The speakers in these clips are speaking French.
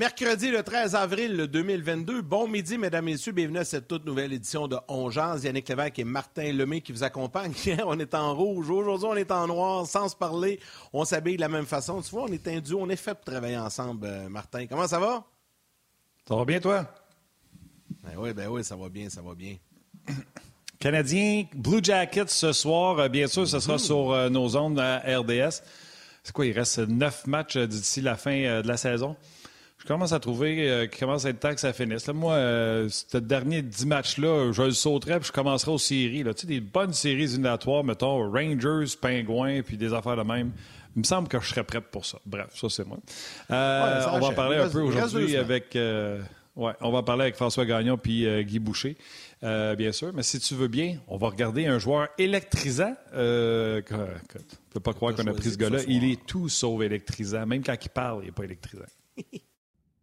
Mercredi le 13 avril 2022. Bon midi, mesdames, messieurs. Bienvenue à cette toute nouvelle édition de Ongeance. Yannick Lévesque et Martin Lemay qui vous accompagnent. Hier, on est en rouge. Aujourd'hui, on est en noir. Sans se parler, on s'habille de la même façon. Tu vois, on est un duo. On est fait pour travailler ensemble, euh, Martin. Comment ça va? Ça va bien, toi? Ben oui, ben oui, ça va bien, ça va bien. Canadien, Blue Jackets ce soir. Euh, bien sûr, ce sera sur euh, nos ondes à RDS. C'est quoi, il reste neuf matchs d'ici la fin de la saison? Je commence à trouver euh, qu'il commence à être temps que ça finisse. moi, euh, ce dernier dix matchs-là, je le sauterais puis je commencerai aux séries. Là. Tu sais, des bonnes séries éliminatoires, mettons Rangers, Pingouins, puis des affaires de même. Il me semble que je serais prêt pour ça. Bref, ça, c'est moi. Euh, on va en parler un peu aujourd'hui avec... ouais, on va parler avec François Gagnon puis Guy Boucher, bien sûr. Mais si tu veux bien, on va regarder un joueur électrisant. Euh, tu ne peux pas croire qu'on a pris ce gars-là. Il est tout sauf électrisant. Même quand il parle, il n'est pas électrisant.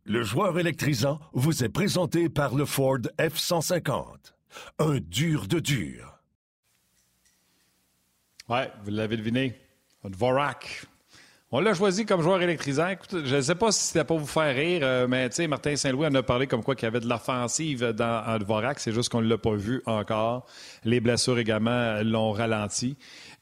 Le joueur électrisant vous est présenté par le Ford F-150. Un dur de dur. Ouais, vous l'avez deviné. Un. On l'a choisi comme joueur électrisant. Écoute, je ne sais pas si c'était pour vous faire rire, euh, mais tu sais, Martin Saint-Louis en a parlé comme quoi qu'il y avait de l'offensive dans Dvorak. C'est juste qu'on ne l'a pas vu encore. Les blessures également l'ont ralenti.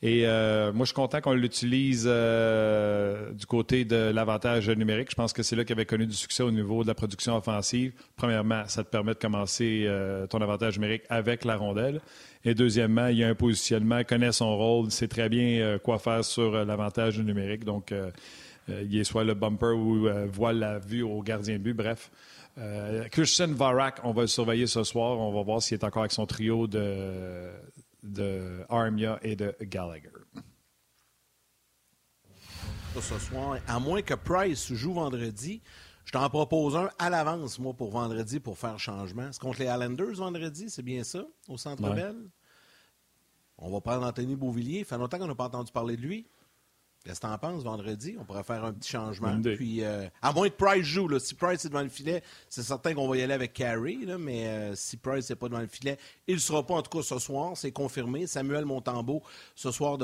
Et euh, moi, je suis content qu'on l'utilise euh, du côté de l'avantage numérique. Je pense que c'est là qu'il avait connu du succès au niveau de la production offensive. Premièrement, ça te permet de commencer euh, ton avantage numérique avec la rondelle. Et deuxièmement, il y a un positionnement, il connaît son rôle, sait très bien quoi faire sur l'avantage numérique. Donc, il est soit le bumper ou voit la vue au gardien de but. Bref. Christian Varak, on va le surveiller ce soir. On va voir s'il est encore avec son trio de, de Armia et de Gallagher. Ce soir, à moins que Price joue vendredi, je t'en propose un à l'avance, moi, pour vendredi, pour faire changement. C'est contre les Islanders vendredi, c'est bien ça, au Centre Bell? On va prendre Anthony Beauvillier. Ça fait longtemps qu'on n'a pas entendu parler de lui. Qu'est-ce que tu en penses vendredi? On pourrait faire un petit changement. Puis, euh, à moins que Price joue. Là. Si Price est devant le filet, c'est certain qu'on va y aller avec Carey. Là, mais euh, si Price n'est pas devant le filet, il ne sera pas en tout cas ce soir. C'est confirmé. Samuel Montembeau, ce soir,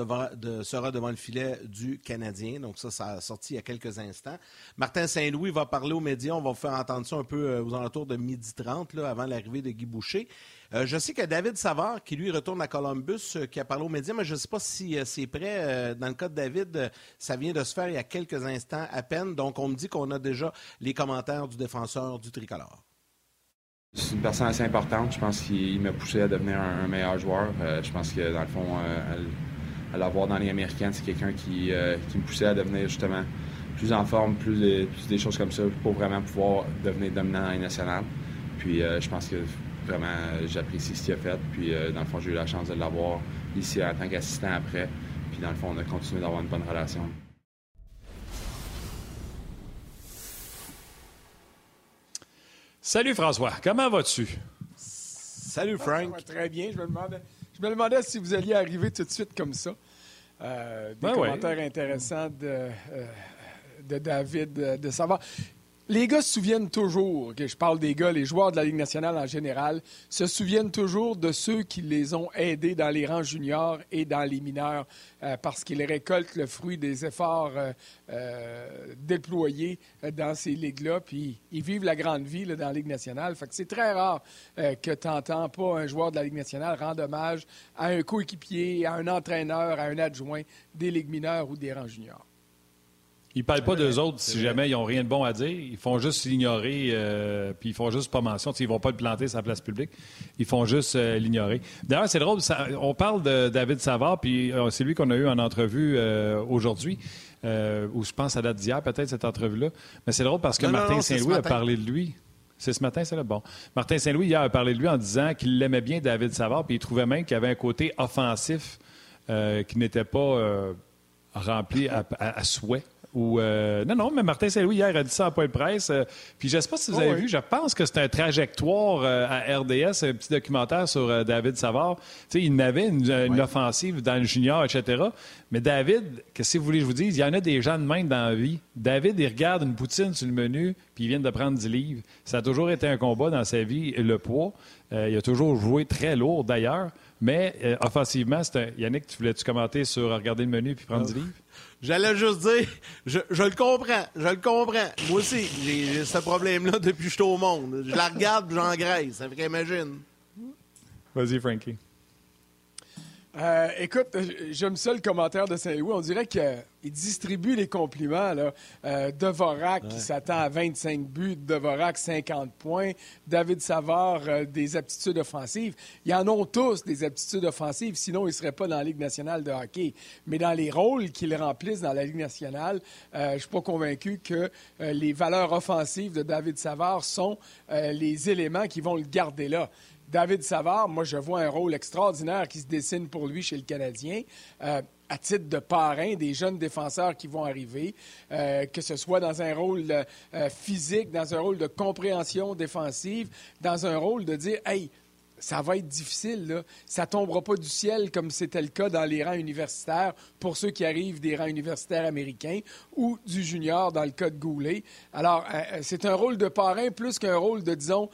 sera devant le filet du Canadien. Donc ça, ça a sorti il y a quelques instants. Martin Saint-Louis va parler aux médias. On va vous faire entendre ça un peu euh, aux alentours de midi 30, là, avant l'arrivée de Guy Boucher. Euh, je sais que David Savard, qui lui retourne à Columbus, euh, qui a parlé aux médias, mais je ne sais pas si euh, c'est prêt. dans le cas de David, ça vient de se faire il y a quelques instants à peine. Donc, on me dit qu'on a déjà les commentaires du défenseur du tricolore. C'est une personne assez importante. Je pense qu'il m'a poussé à devenir un, meilleur joueur. je pense que, dans le fond, à, l'avoir dans les américaines, c'est quelqu'un qui, me poussait à devenir justement plus en forme, plus, des choses comme ça, pour vraiment pouvoir devenir dominant dans les nationales. Puis je pense que Vraiment, euh, j'apprécie ce qu'il a fait. Puis, euh, dans le fond, j'ai eu la chance de l'avoir ici en tant qu'assistant après. Puis, dans le fond, on a continué d'avoir une bonne relation. Salut François, comment vas-tu? Salut Frank. très bien. Je me, demandais, je me demandais si vous alliez arriver tout de suite comme ça. Euh, des ben commentaires intéressants de, de David de savoir les gars se souviennent toujours, que je parle des gars, les joueurs de la Ligue nationale en général, se souviennent toujours de ceux qui les ont aidés dans les rangs juniors et dans les mineurs euh, parce qu'ils récoltent le fruit des efforts euh, euh, déployés dans ces ligues-là, puis ils vivent la grande vie dans la Ligue nationale. Fait que c'est très rare que tu n'entends pas un joueur de la Ligue nationale rendre hommage à un coéquipier, à un entraîneur, à un adjoint des ligues mineures ou des rangs juniors. Ils parlent pas d'eux autres si jamais ils n'ont rien de bon à dire. Ils font juste l'ignorer, euh, puis ils font juste pas mention. Ils vont pas le planter sur la place publique. Ils font juste euh, l'ignorer. D'ailleurs, c'est drôle, on parle de David Savard, puis euh, c'est lui qu'on a eu en entrevue aujourd'hui, ou je pense à date d'hier, peut-être, cette entrevue-là. Mais c'est drôle parce que Martin Saint-Louis a parlé de lui. C'est ce matin, c'est là? Bon. Martin Saint-Louis, hier, a parlé de lui en disant qu'il l'aimait bien, David Savard, puis il trouvait même qu'il avait un côté offensif qui n'était pas rempli à souhait Euh, non, non, mais Martin Saint-Louis, hier, a dit ça en point de presse. Euh, puis je ne sais pas si vous avez vu, je pense que c'est un trajectoire à RDS, un petit documentaire sur David Savard. Tu sais, il n'avait une, offensive dans le junior, etc. Mais David, qu'est-ce que vous voulez que je vous dise? Il y en a des gens de même dans la vie. David, il regarde une poutine sur le menu, puis il vient de prendre 10 livres. Ça a toujours été un combat dans sa vie, le poids. il a toujours joué très lourd, d'ailleurs. Mais euh, offensivement, un... Yannick, tu voulais-tu commenter sur regarder le menu puis prendre du livre? J'allais juste dire, je, le comprends, je le comprends. Moi aussi, j'ai ce problème-là depuis que je suis au monde. Je la regarde, j'engraisse. Ça fait qu'imagine. Vas-y, Frankie. Euh, écoute, j'aime ça le commentaire de Saint-Louis. On dirait qu'il distribue les compliments. Là. Euh, Devorak qui s'attend à 25 buts, Devorak 50 points, David Savard euh, des aptitudes offensives. Ils en ont tous des aptitudes offensives, sinon ils ne seraient pas dans la Ligue nationale de hockey. Mais dans les rôles qu'ils remplissent dans la Ligue nationale, je ne suis pas convaincu que les valeurs offensives de David Savard sont les éléments qui vont le garder là. David Savard, moi, je vois un rôle extraordinaire qui se dessine pour lui chez le Canadien. Euh, à titre de parrain des jeunes défenseurs qui vont arriver, euh, que ce soit dans un rôle euh, physique, dans un rôle de compréhension défensive, dans un rôle de dire, hey, ça va être difficile, là. ça tombera pas du ciel comme c'était le cas dans les rangs universitaires pour ceux qui arrivent des rangs universitaires américains ou du junior dans le cas de Goulet. Alors, c'est un rôle de parrain plus qu'un rôle de, disons,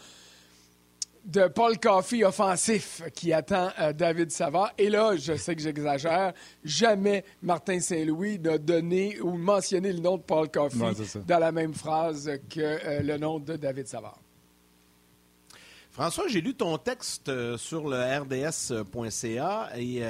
de Paul Coffey offensif qui attend euh, David Savard. Et là, je sais que j'exagère, jamais Martin Saint-Louis n'a donné ou mentionné le nom de Paul Coffey dans la même phrase que euh, le nom de David Savard. François, j'ai lu ton texte euh, sur le rds.ca et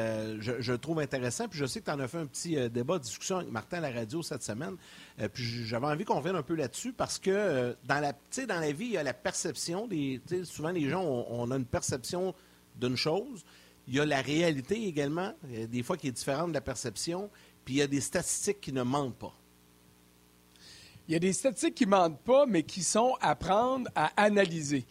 je, le trouve intéressant. Puis je sais que tu en as fait un petit débat, discussion avec Martin à la radio cette semaine. Euh, puis j'avais envie qu'on revienne un peu là-dessus parce que euh, dans, la, dans la vie, il y a la perception. Des, souvent, les gens, on, a une perception d'une chose. Il y a la réalité également, des fois qui est différente de la perception. Puis il y a des statistiques qui ne mentent pas. Il y a des statistiques qui ne mentent pas, mais qui sont à prendre à analyser.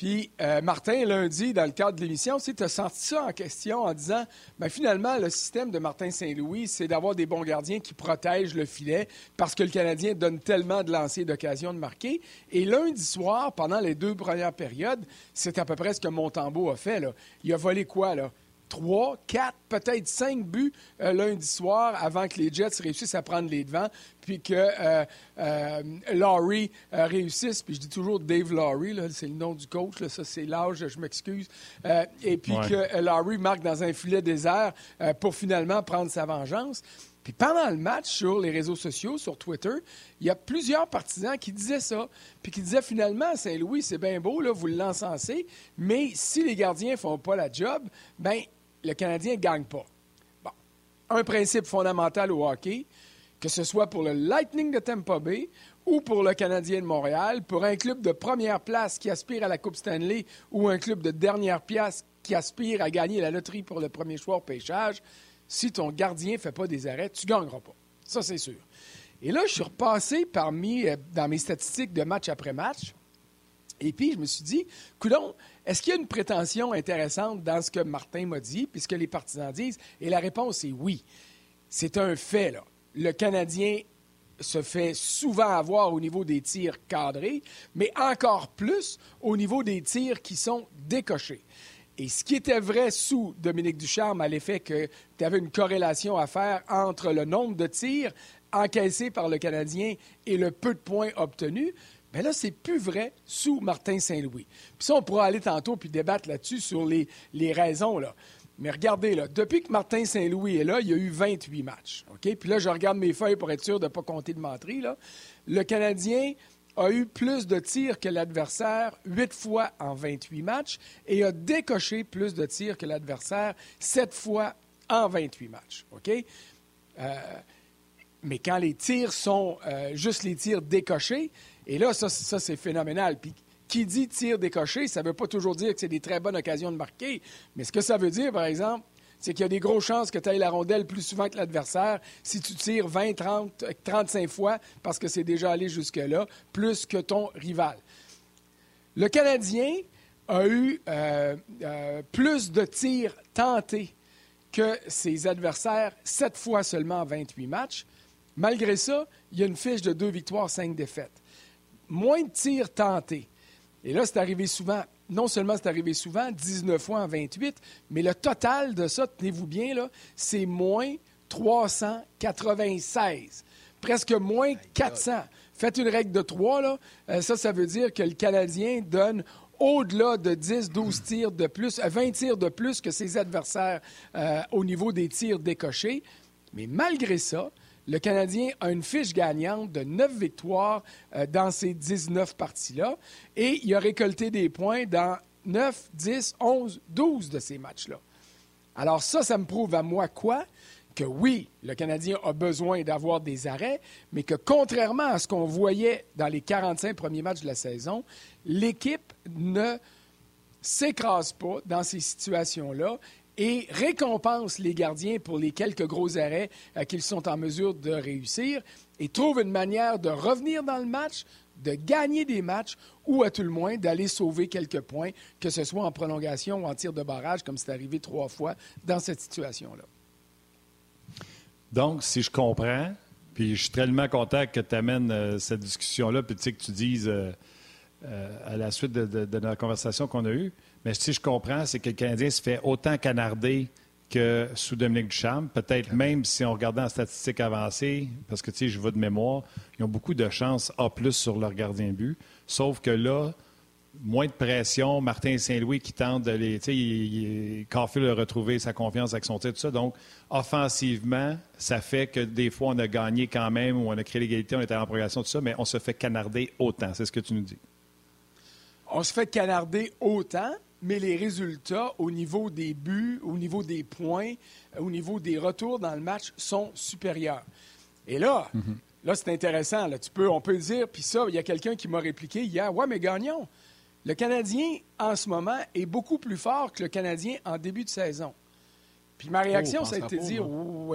Puis, euh, Martin, lundi, dans le cadre de l'émission, tu as senti ça en question en disant, ben, finalement, le système de Martin Saint-Louis, c'est d'avoir des bons gardiens qui protègent le filet parce que le Canadien donne tellement de lancers d'occasion de marquer. Et lundi soir, pendant les deux premières périodes, c'est à peu près ce que Montembeau a fait. Là. Il a volé quoi, là? Trois, quatre, peut-être cinq buts euh, lundi soir avant que les Jets réussissent à prendre les devants, puis que euh, euh, Laurie réussisse, puis je dis toujours Dave Laurie, c'est le nom du coach, là, ça c'est l'âge, je m'excuse, et puis que Laurie marque dans un filet désert pour finalement prendre sa vengeance. Puis pendant le match, sur les réseaux sociaux, sur Twitter, il y a plusieurs partisans qui disaient ça. Puis qui disaient finalement, Saint-Louis, c'est bien beau, là, vous l'encensez, mais si les gardiens ne font pas la job, ben le Canadien ne gagne pas. Bon. Un principe fondamental au hockey, que ce soit pour le Lightning de Tampa Bay ou pour le Canadien de Montréal, pour un club de première place qui aspire à la Coupe Stanley ou un club de dernière place qui aspire à gagner la loterie pour le premier choix au pêchage, si ton gardien ne fait pas des arrêts, tu ne gagneras pas. Ça, c'est sûr. Et là, je suis repassé parmi, euh, dans mes statistiques de match après match. Et puis, je me suis dit, coudon, est-ce qu'il y a une prétention intéressante dans ce que Martin m'a dit, puisque les partisans disent? Et la réponse est oui. C'est un fait, là. Le Canadien se fait souvent avoir au niveau des tirs cadrés, mais encore plus au niveau des tirs qui sont décochés. Et ce qui était vrai sous Dominique Ducharme à l'effet que tu avais une corrélation à faire entre le nombre de tirs encaissés par le Canadien et le peu de points obtenus, mais là, c'est plus vrai sous Martin Saint-Louis. Puis ça, on pourra aller tantôt puis débattre là-dessus sur les, les raisons. Là. Mais regardez, là, depuis que Martin Saint-Louis est là, il y a eu 28 matchs. Puis là, je regarde mes feuilles pour être sûr de ne pas compter de menterie. Là. Le Canadien a eu plus de tirs que l'adversaire 8 fois en 28 matchs et a décoché plus de tirs que l'adversaire 7 fois en 28 matchs. Euh, mais quand les tirs sont euh, juste les tirs décochés, et là, ça, c'est phénoménal. Puis qui dit tir décoché, ça ne veut pas toujours dire que c'est des très bonnes occasions de marquer. Mais ce que ça veut dire, par exemple, c'est qu'il y a des grosses chances que tu ailles la rondelle plus souvent que l'adversaire si tu tires 20, 30, 35 fois parce que c'est déjà allé jusque-là, plus que ton rival. Le Canadien a eu euh, euh, plus de tirs tentés que ses adversaires, sept fois seulement en 28 matchs. Malgré ça, il y a une fiche de deux victoires, cinq défaites. Moins de tirs tentés. Et là, c'est arrivé souvent. Non seulement c'est arrivé souvent, 19 fois en 28, mais le total de ça, tenez-vous bien, là, c'est moins 396. Presque moins 400. Faites une règle de 3, là. Euh, ça, ça veut dire que le Canadien donne au-delà de 10, 12 tirs de plus, 20 euh, tirs de plus que ses adversaires euh, au niveau des tirs décochés. Mais malgré ça, le Canadien a une fiche gagnante de 9 victoires dans ces 19 parties-là et il a récolté des points dans 9, 10, 11, 12 de ces matchs-là. Alors ça, ça me prouve à moi quoi? que oui, le Canadien a besoin d'avoir des arrêts, mais que contrairement à ce qu'on voyait dans les 45 premiers matchs de la saison, l'équipe ne s'écrase pas dans ces situations-là et récompense les gardiens pour les quelques gros arrêts euh, qu'ils sont en mesure de réussir et trouve une manière de revenir dans le match, de gagner des matchs ou à tout le moins d'aller sauver quelques points, que ce soit en prolongation ou en tir de barrage, comme c'est arrivé trois fois dans cette situation-là. Donc, si je comprends, puis je suis tellement content que tu amènes euh, cette discussion-là, puis tu sais que tu dises euh, à la suite de, la conversation qu'on a eue, mais si je comprends, c'est que le Canadien se fait autant canarder que sous Dominique Duchamp. Peut-être même si on regardait en statistiques avancées, parce que tu sais, je vais de mémoire, ils ont beaucoup de chances A plus sur leur gardien but. Sauf que là, moins de pression. Martin Saint-Louis qui tente de les. Tu sais, Caulfield a retrouvé sa confiance avec son titre, tout ça. Donc, offensivement, ça fait que des fois, on a gagné quand même ou on a créé l'égalité, on était en progression, tout ça, mais on se fait canarder autant. C'est ce que tu nous dis. On se fait canarder autant, mais les résultats au niveau des buts, au niveau des points, au niveau des retours dans le match sont supérieurs. Et là, mm-hmm. là, c'est intéressant. Là. Tu peux, on peut dire, puis ça, il y a quelqu'un qui m'a répliqué hier, ouais, mais gagnons. Le Canadien, en ce moment, est beaucoup plus fort que le Canadien en début de saison. Puis ma réaction, ça a été de dire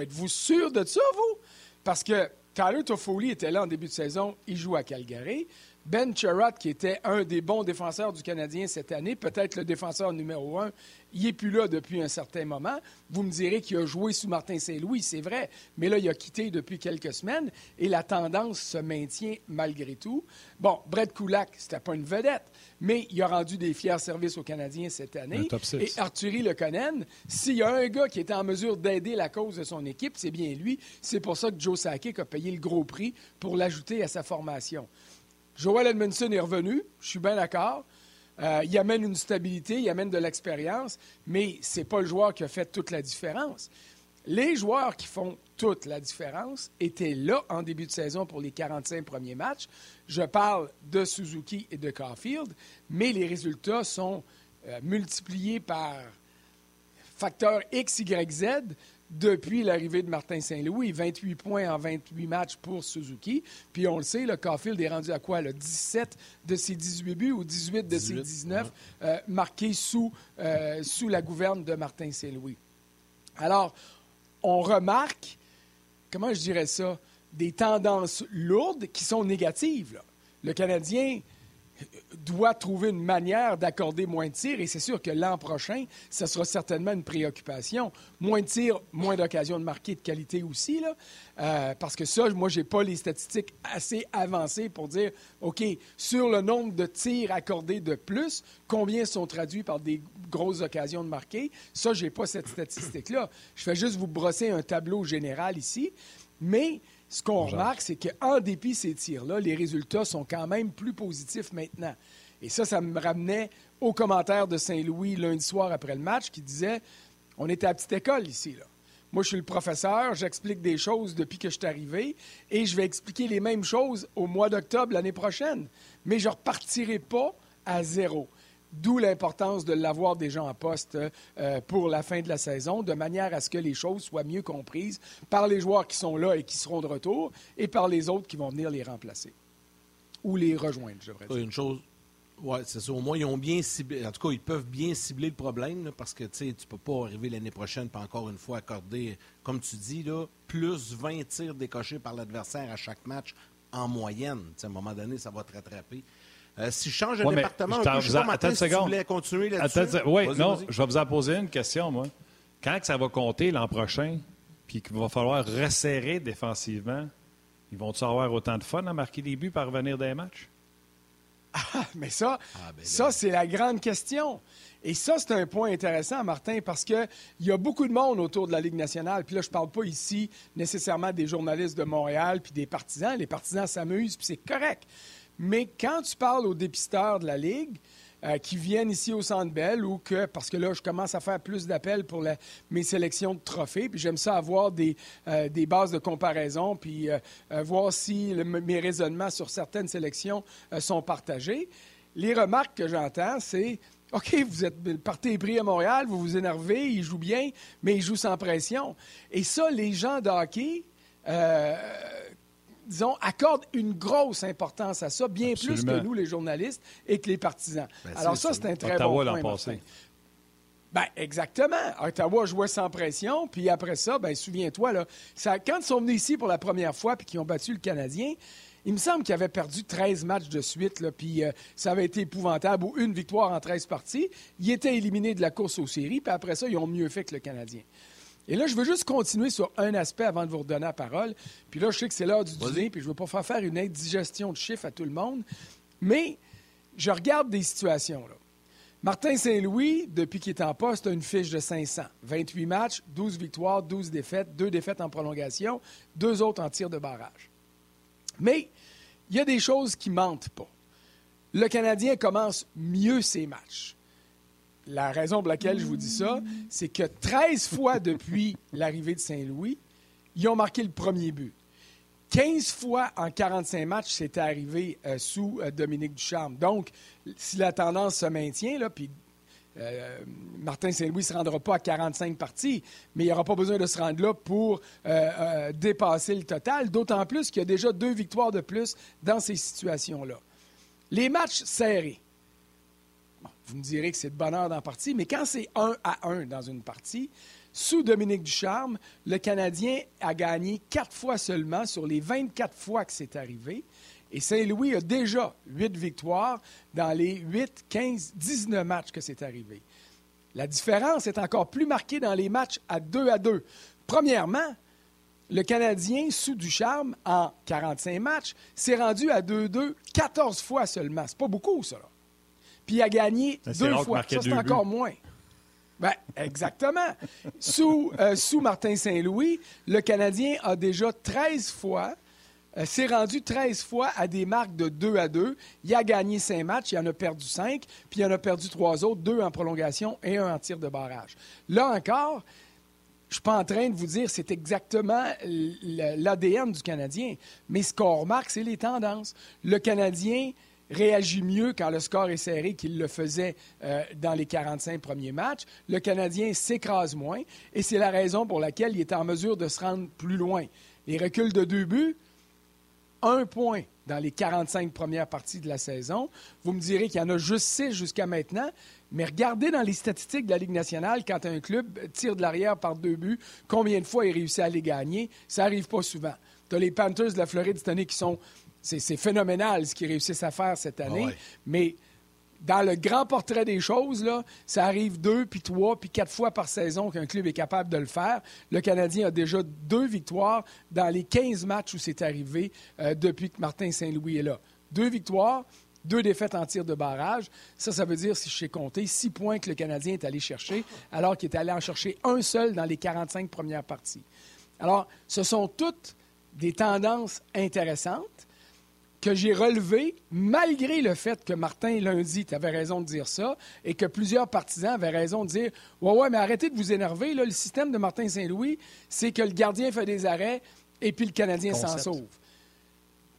Êtes-vous sûr de ça, vous Parce que Tyler Toffoli était là en début de saison, il joue à Calgary. Ben Charrot, qui était un des bons défenseurs du Canadien cette année, peut-être le défenseur numéro un, il n'est plus là depuis un certain moment. Vous me direz qu'il a joué sous Martin Saint-Louis, c'est vrai, mais là, il a quitté depuis quelques semaines et la tendance se maintient malgré tout. Bon, Brett Kulak, c'était pas une vedette, mais il a rendu des fiers services aux Canadiens cette année. Et Arthurie Lekonen, s'il y a un gars qui était en mesure d'aider la cause de son équipe, c'est bien lui. C'est pour ça que Joe Sakic a payé le gros prix pour l'ajouter à sa formation. Joel Edmondson est revenu, je suis bien d'accord. Euh, il amène une stabilité, il amène de l'expérience, mais ce n'est pas le joueur qui a fait toute la différence. Les joueurs qui font toute la différence étaient là en début de saison pour les 45 premiers matchs. Je parle de Suzuki et de Caulfield, mais les résultats sont euh, multipliés par facteur X, Y, Z depuis l'arrivée de Martin Saint-Louis. 28 points en 28 matchs pour Suzuki. Puis on le sait, le Caulfield est rendu à quoi? Le 17 de ses 18 buts ou 18 de ses 19 euh, marqués sous, euh, sous la gouverne de Martin Saint-Louis. Alors, on remarque, comment je dirais ça, des tendances lourdes qui sont négatives. Le Canadien doit trouver une manière d'accorder moins de tirs et c'est sûr que l'an prochain, ce sera certainement une préoccupation. Moins de tirs, moins d'occasions de marquer de qualité aussi, là, euh, parce que ça, moi, je n'ai pas les statistiques assez avancées pour dire, OK, sur le nombre de tirs accordés de plus, combien sont traduits par des grosses occasions de marquer? Ça, je n'ai pas cette statistique-là. Je fais juste vous brosser un tableau général ici, mais ce qu'on remarque, c'est qu'en dépit de ces tirs-là, les résultats sont quand même plus positifs maintenant. Et ça, ça me ramenait au commentaire de Saint-Louis lundi soir après le match qui disait On était à petite école ici. Là. Moi, je suis le professeur, j'explique des choses depuis que je suis arrivé et je vais expliquer les mêmes choses au mois d'octobre l'année prochaine. Mais je ne repartirai pas à zéro. D'où l'importance de l'avoir déjà en poste euh, pour la fin de la saison, de manière à ce que les choses soient mieux comprises par les joueurs qui sont là et qui seront de retour et par les autres qui vont venir les remplacer ou les rejoindre, je devrais dire. Une chose, oui, c'est ça. Au moins, ils ont bien ciblé. En tout cas, ils peuvent bien cibler le problème parce que tu ne peux pas arriver l'année prochaine et encore une fois accorder, comme tu dis, là, plus 20 tirs décochés par l'adversaire à chaque match en moyenne. à un moment donné, ça va te rattraper. Euh, si je change de département, un peu, je sais pas, si tu voulais continuer là-dessus. Oui, non, je vais vous en poser une question, moi. Quand que ça va compter l'an prochain, puis qu'il va falloir resserrer défensivement, Ils vont-ils avoir autant de fun à marquer des buts par revenir des matchs? Ah, mais ça, ah, ben ça c'est la grande question. Et ça, c'est un point intéressant, Martin, parce qu'il y a beaucoup de monde autour de la Ligue nationale. Puis là, je ne parle pas ici nécessairement des journalistes de Montréal puis des partisans. Les partisans s'amusent, puis c'est correct. Mais quand tu parles aux dépisteurs de la Ligue, euh, qui viennent ici au Centre Bell ou que, parce que là, je commence à faire plus d'appels pour mes sélections de trophées, puis j'aime ça avoir des, euh, des, bases de comparaison, puis euh, voir si mes raisonnements sur certaines sélections sont partagés. Les remarques que j'entends, c'est OK, vous êtes partez pris à Montréal, vous vous énervez, il joue bien, mais il joue sans pression. Et ça, les gens de hockey disons, accorde une grosse importance à ça, bien plus que nous, les journalistes, et que les partisans. Ben, Alors ça, c'est un très bon point. Ben, exactement. Ottawa jouait sans pression, puis après ça, ben, souviens-toi, là, quand ils sont venus ici pour la première fois puis qu'ils ont battu le Canadien, il me semble qu'ils avaient perdu 13 matchs de suite, là, puis euh, ça avait été épouvantable, ou une victoire en 13 parties. Ils étaient éliminés de la course aux séries, puis après ça, ils ont mieux fait que le Canadien. Et là, je veux juste continuer sur un aspect avant de vous redonner la parole. Puis là, je sais que c'est l'heure du dîner, puis je ne veux pas faire faire une indigestion de chiffres à tout le monde. Mais je regarde des situations. Là. Martin Saint-Louis, depuis qu'il est en poste, a une fiche de 500. 28 matchs, 12 victoires, 12 défaites, 2 défaites en prolongation, deux autres en tir de barrage. Mais il y a des choses qui mentent pas. Le Canadien commence mieux ses matchs la raison pour laquelle je vous dis ça, c'est que 13 fois depuis l'arrivée de Saint-Louis, ils ont marqué le premier but. 15 fois en 45 matchs, c'était arrivé euh, sous euh, Dominique Ducharme. Donc, si la tendance se maintient, puis euh, Martin Saint-Louis ne se rendra pas à 45 parties, mais il n'y aura pas besoin de se rendre là pour dépasser le total, d'autant plus qu'il y a déjà deux victoires de plus dans ces situations-là. Les matchs serrés. Vous me direz que c'est de bonheur dans la partie, mais quand c'est 1 à 1 dans une partie, sous Dominique Ducharme, le Canadien a gagné quatre fois seulement sur les 24 fois que c'est arrivé. Et Saint-Louis a déjà huit victoires dans les 8, 15, 19 matchs que c'est arrivé. La différence est encore plus marquée dans les matchs à 2 à 2. Premièrement, le Canadien, sous Ducharme, en 45 matchs, s'est rendu à 2-2 14 fois seulement. C'est pas beaucoup, ça. Là puis il a gagné deux fois. Ça, c'est encore moins. Ben, exactement. sous, euh, sous Martin Saint-Louis, le Canadien a déjà 13 fois, euh, s'est rendu 13 fois à des marques de 2 à 2. Il a gagné 5 matchs, il en a perdu 5, puis il en a perdu 3 autres, 2 en prolongation et un en tir de barrage. Là encore, je ne suis pas en train de vous dire c'est exactement l'ADN du Canadien, mais ce qu'on remarque, c'est les tendances. Le Canadien réagit mieux quand le score est serré qu'il le faisait euh, dans les 45 premiers matchs. Le Canadien s'écrase moins et c'est la raison pour laquelle il est en mesure de se rendre plus loin. Les reculs de deux buts, un point dans les 45 premières parties de la saison. Vous me direz qu'il y en a juste six jusqu'à maintenant, mais regardez dans les statistiques de la Ligue nationale, quand un club tire de l'arrière par deux buts, combien de fois il réussit à les gagner? Ça n'arrive pas souvent. Tu as les Panthers de la Floride cette année qui sont c'est phénoménal ce qu'ils réussissent à faire cette année. Ah Mais dans le grand portrait des choses, là, ça arrive deux, puis trois, puis quatre fois par saison qu'un club est capable de le faire. Le Canadien a déjà deux victoires dans les 15 matchs où c'est arrivé euh, depuis que Martin Saint-Louis est là. Deux victoires, deux défaites en tir de barrage. Ça, ça veut dire, si je sais compter, six points que le Canadien est allé chercher, alors qu'il est allé en chercher un seul dans les 45 premières parties. Alors, ce sont toutes des tendances intéressantes que j'ai relevé, malgré le fait que Martin, lundi, tu avais raison de dire ça, et que plusieurs partisans avaient raison de dire Ouais, ouais, mais arrêtez de vous énerver. Là, le système de Martin Saint-Louis, c'est que le gardien fait des arrêts et puis le Canadien s'en sauve.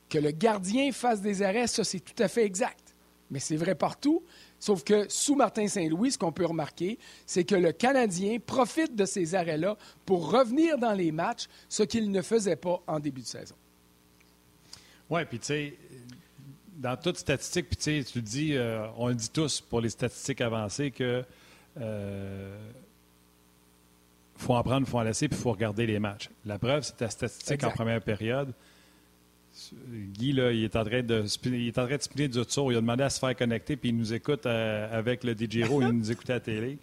Que le gardien fasse des arrêts, ça, c'est tout à fait exact. Mais c'est vrai partout. Sauf que sous Martin Saint-Louis, ce qu'on peut remarquer, c'est que le Canadien profite de ces arrêts-là pour revenir dans les matchs, ce qu'il ne faisait pas en début de saison. Oui, puis tu sais, dans toute statistique, puis tu tu dis, euh, on le dit tous pour les statistiques avancées, que euh, faut en prendre, il faut en laisser, puis il faut regarder les matchs. La preuve, c'est ta statistique en première période. Guy, là, il est en train de, il est en train de spinner du tour. Il a demandé à se faire connecter, puis il nous écoute euh, avec le DJRO, il nous écoutait à la télé.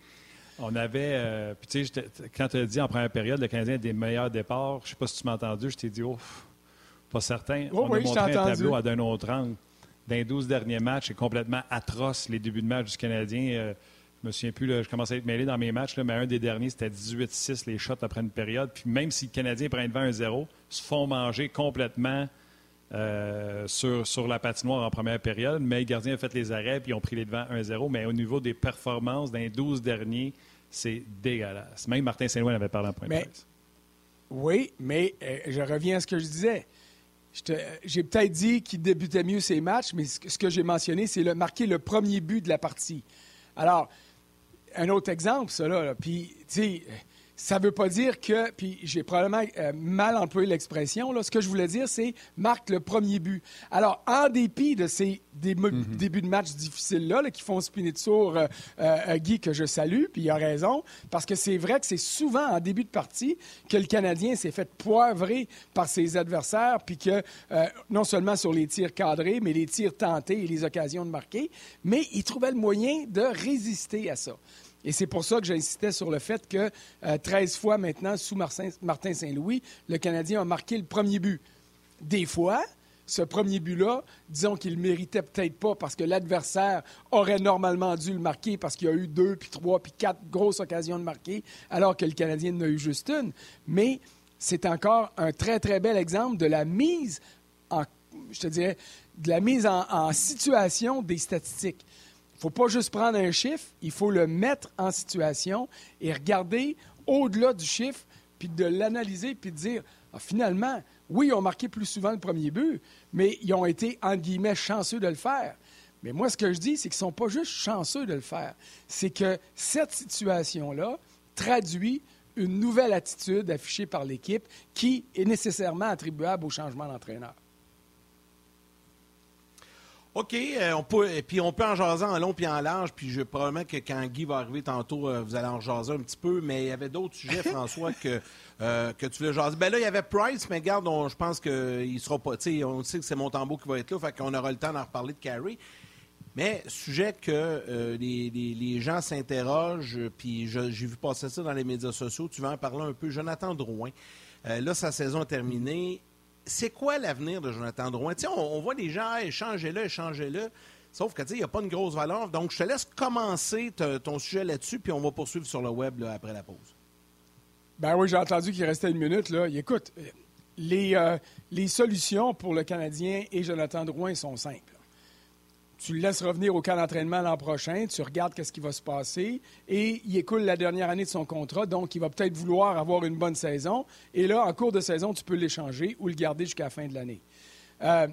On avait, puis tu sais, quand tu as dit en première période, le Canadien a des meilleurs départs, je ne sais pas si tu m'as entendu, je t'ai dit, ouf pas certain. Oh, On a montré un tableau à d'un autre angle. Dans les 12 derniers matchs, c'est complètement atroce, les débuts de match du Canadien. Euh, je me souviens plus, je commençais à être mêlé dans mes matchs, mais un des derniers, c'était 18-6 les shots après une période. Puis même si le Canadien prend devant 1-0, se font manger complètement euh, sur, sur la patinoire en première période, mais le gardien a fait les arrêts puis ils ont pris les devants 1-0. Mais au niveau des performances dans les 12 derniers, c'est dégueulasse. Même Martin Saint-Louis avait parlé en point de presse. Oui, mais euh, je reviens à ce que je disais. J'ai peut-être dit qu'il débutait mieux ses matchs, mais ce que j'ai mentionné, c'est le, marquer le premier but de la partie. Alors, un autre exemple, ça, là. Puis, tu sais, ça ne veut pas dire que, puis j'ai probablement euh, mal employé l'expression, là, ce que je voulais dire, c'est marque le premier but. Alors, en dépit de ces mhm. débuts de match difficiles-là, qui font spinner de sourd euh, euh, Guy, que je salue, puis il a raison, parce que c'est vrai que c'est souvent en début de partie que le Canadien s'est fait poivrer par ses adversaires, puis que non seulement sur les tirs cadrés, mais les tirs tentés et les occasions de marquer, mais il trouvait le moyen de résister à ça. Et c'est pour ça que j'insistais sur le fait que 13 euh, fois maintenant, sous Martin Saint-Louis, le Canadien a marqué le premier but. Des fois, ce premier but-là, disons qu'il ne méritait peut-être pas parce que l'adversaire aurait normalement dû le marquer parce qu'il y a eu deux, puis trois, puis quatre grosses occasions de marquer, alors que le Canadien n'a eu juste une. Mais c'est encore un très, très bel exemple de la mise je dirais, de la mise en situation des statistiques faut pas juste prendre un chiffre, il faut le mettre en situation et regarder au-delà du chiffre, puis de l'analyser, puis de dire, ah, finalement, oui, ils ont marqué plus souvent le premier but, mais ils ont été, entre guillemets, chanceux de le faire. Mais moi, ce que je dis, c'est qu'ils ne sont pas juste chanceux de le faire. C'est que cette situation-là traduit une nouvelle attitude affichée par l'équipe qui est nécessairement attribuable au changement d'entraîneur. OK, euh, on peut, et puis on peut en jaser en long puis en large, puis je probablement que quand Guy va arriver tantôt, euh, vous allez en jaser un petit peu, mais il y avait d'autres sujets, François, que, euh, que tu voulais jaser. Ben là, il y avait Price, mais regarde, je pense qu'il sera pas, tu sais, on sait que c'est Montembeau qui va être là, fait qu'on aura le temps d'en reparler de Carrie. Mais sujet que les, les, gens s'interrogent, puis j'ai vu passer ça dans les médias sociaux, tu vas en parler un peu. Jonathan Drouin, là, sa saison est terminée c'est quoi l'avenir de Jonathan Drouin? On, on, voit des gens, échangez-le, échangez-le. Sauf que, il n'y a pas une grosse valeur. Donc, je te laisse commencer ton sujet là-dessus, puis on va poursuivre sur le web après la pause. Ben oui, j'ai entendu qu'il restait une minute. Là. Écoute, les, euh, les solutions pour le Canadien et Jonathan Drouin sont simples tu le laisses revenir au camp d'entraînement l'an prochain, tu regardes qu'est-ce qui va se passer, et il écoule la dernière année de son contrat, donc il va peut-être vouloir avoir une bonne saison. Et là, en cours de saison, tu peux l'échanger ou le garder jusqu'à la fin de l'année. Euh,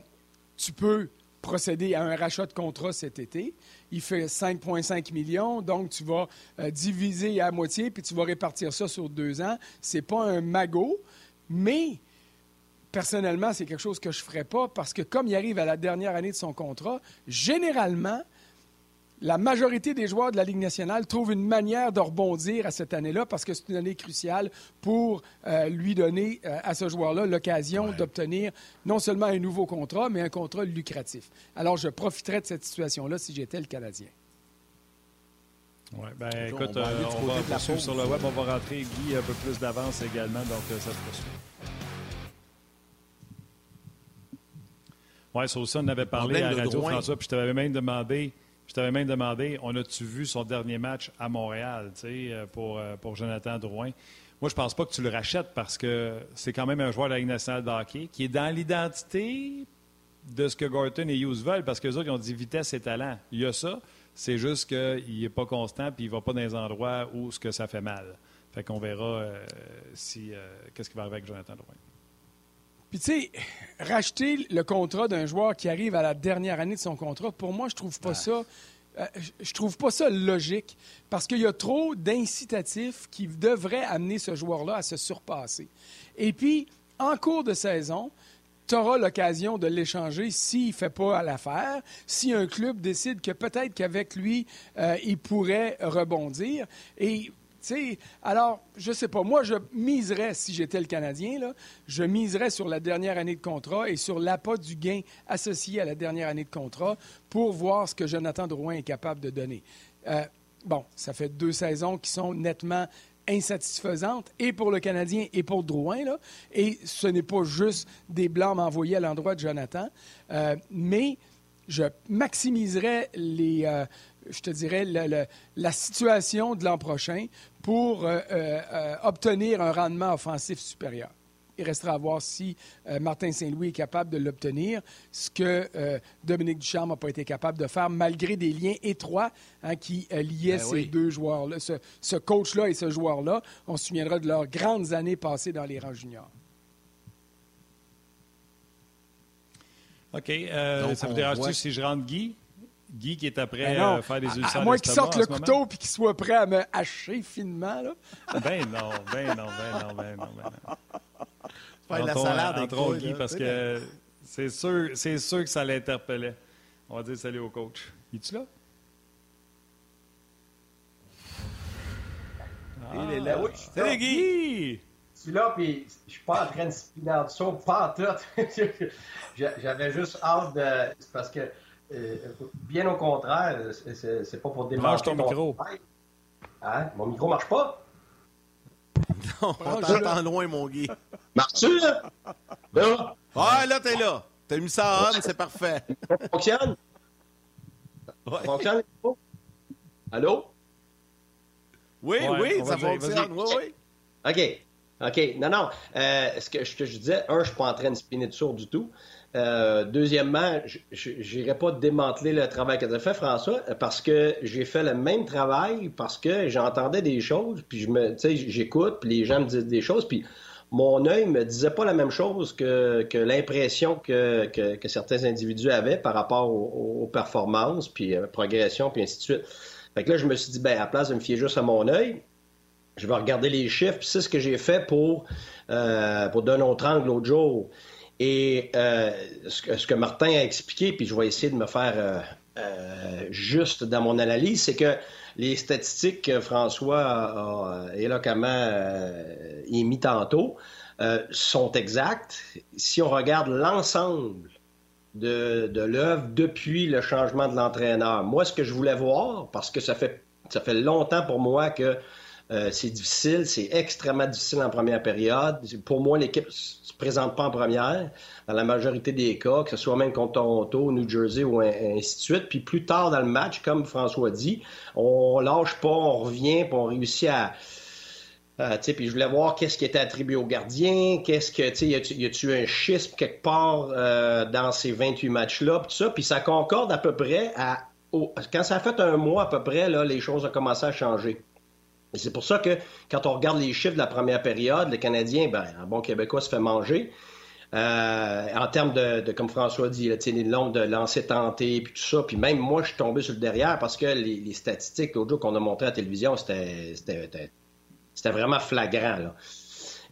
tu peux procéder à un rachat de contrat cet été. Il fait 5,5 millions, donc tu vas euh, diviser à moitié, puis tu vas répartir ça sur deux ans. Ce n'est pas un magot, mais personnellement, c'est quelque chose que je ne ferais pas parce que comme il arrive à la dernière année de son contrat, généralement, la majorité des joueurs de la Ligue nationale trouvent une manière de rebondir à cette année-là parce que c'est une année cruciale pour euh, lui donner euh, à ce joueur-là l'occasion d'obtenir non seulement un nouveau contrat, mais un contrat lucratif. Alors, je profiterais de cette situation-là si j'étais le Canadien. Oui, ben écoute, on va, euh, sur le web, on va rentrer Guy un peu plus d'avance également, donc ça se poursuit. Oui, sur ça, on avait parlé à Radio François, puis je t'avais même demandé. Je t'avais même demandé, on a-tu vu son dernier match à Montréal, tu sais, euh, pour, euh, pour Jonathan Drouin? Moi, je pense pas que tu le rachètes parce que c'est quand même un joueur de la Ligue nationale de hockey qui est dans l'identité de ce que Gorton et Hughes veulent parce qu'eux autres, ils ont dit vitesse et talent. Il y a ça. C'est juste qu'il n'est pas constant puis il ne va pas dans les endroits où ce que ça fait mal. Fait qu'on verra euh, si, qu'est-ce qui va arriver avec Jonathan Drouin. Puis, tu sais, racheter le contrat d'un joueur qui arrive à la dernière année de son contrat, pour moi, je trouve pas ça. Euh, je trouve pas ça logique parce qu'il y a trop d'incitatifs qui devraient amener ce joueur-là à se surpasser. Et puis, en cours de saison, tu auras l'occasion de l'échanger s'il ne fait pas l'affaire, si un club décide que peut-être qu'avec lui, euh, il pourrait rebondir. Et alors, je sais pas. Moi, je miserais, si j'étais le Canadien, je miserais sur la dernière année de contrat et sur l'appât du gain associé à la dernière année de contrat pour voir ce que Jonathan Drouin est capable de donner. Euh, bon, ça fait deux saisons qui sont nettement insatisfaisante et pour le Canadien et pour Drouin. Et ce n'est pas juste des blancs envoyés à l'endroit de Jonathan, euh, mais je maximiserai les, euh, je te dirais, la situation de l'an prochain pour euh, obtenir un rendement offensif supérieur. Il restera à voir si euh, Martin Saint-Louis est capable de l'obtenir, ce que euh, Dominique Ducharme n'a pas été capable de faire, malgré des liens étroits hein, qui euh, liaient ben ces deux joueurs-là, ce, coach-là et ce joueur-là. On se souviendra de leurs grandes années passées dans les rangs juniors. OK. ça me dérange-tu si je rentre Guy? Guy qui est après ben faire des ulcères. À, à moins qu'il sorte le couteau et qu'il soit prêt à me hacher finement. Là. ben non, ben non, ben non, ben non, ben non faire la salade avec Guy, parce que c'est sûr, c'est sûr que ça l'interpellait. On va dire salut au coach. Es-tu là? Il est là. oui, salut Guy! Je suis là, puis je suis pas en train de spinner en dessous, pas en tout. J'avais juste hâte de. Parce que, euh, bien au contraire, c'est pas pour démarrer ton micro. Hein? Mon micro marche pas? Non, on t'entend loin, mon Guy. Marche-tu, là? Là? Ouais, là, t'es là. T'as mis ça en c'est parfait. Ça fonctionne? Ouais. Fonctionne? Allô? Oui, oui, ça fonctionne. Oui, oui. OK. OK. Non, non. Euh, ce, que, ce, que, je disais, un, je suis pas en train de spinner de sourd du tout. Euh, deuxièmement, je n'irai pas démanteler le travail que tu as fait, François, parce que j'ai fait le même travail, parce que j'entendais des choses, puis je j'écoute, puis les gens me disent des choses, puis mon œil me disait pas la même chose que, l'impression que, certains individus avaient par rapport aux, performances, puis euh, progression, puis ainsi de suite. Fait que là, je me suis dit, ben, à la place de me fier juste à mon œil, je vais regarder les chiffres, puis c'est ce que j'ai fait pour, euh, pour autre angle l'autre jour. Et euh, ce, que, Martin a expliqué, puis je vais essayer de me faire euh, euh, juste dans mon analyse, c'est que les statistiques que François a, éloquemment émis tantôt sont exactes. Si on regarde l'ensemble de, de l'œuvre depuis le changement de l'entraîneur, moi, ce que je voulais voir, parce que ça fait, ça fait longtemps pour moi que euh, c'est difficile, c'est extrêmement difficile en première période. Pour moi, l'équipe ne se présente pas en première, dans la majorité des cas, que ce soit même contre Toronto, New Jersey ou ainsi de suite. Puis plus tard dans le match, comme François dit, on lâche pas, on revient, puis on réussit à... Euh, puis je voulais voir qu'est-ce qui était attribué au gardien, qu'est-ce que, tu sais, y a-tu un schisme quelque part euh, dans ces 28 matchs-là, puis ça, puis ça concorde à peu près à... Quand ça a fait un mois à peu près, là, les choses ont commencé à changer. C'est pour ça que quand on regarde les chiffres de la première période, le Canadien, ben, un bon Québécois se fait manger. Euh, en termes de, comme François dit, le nombre de lancers tentés, puis tout ça. Puis même moi, je suis tombé sur le derrière parce que les, statistiques, l'autre jour qu'on a montré à la télévision, c'était vraiment flagrant.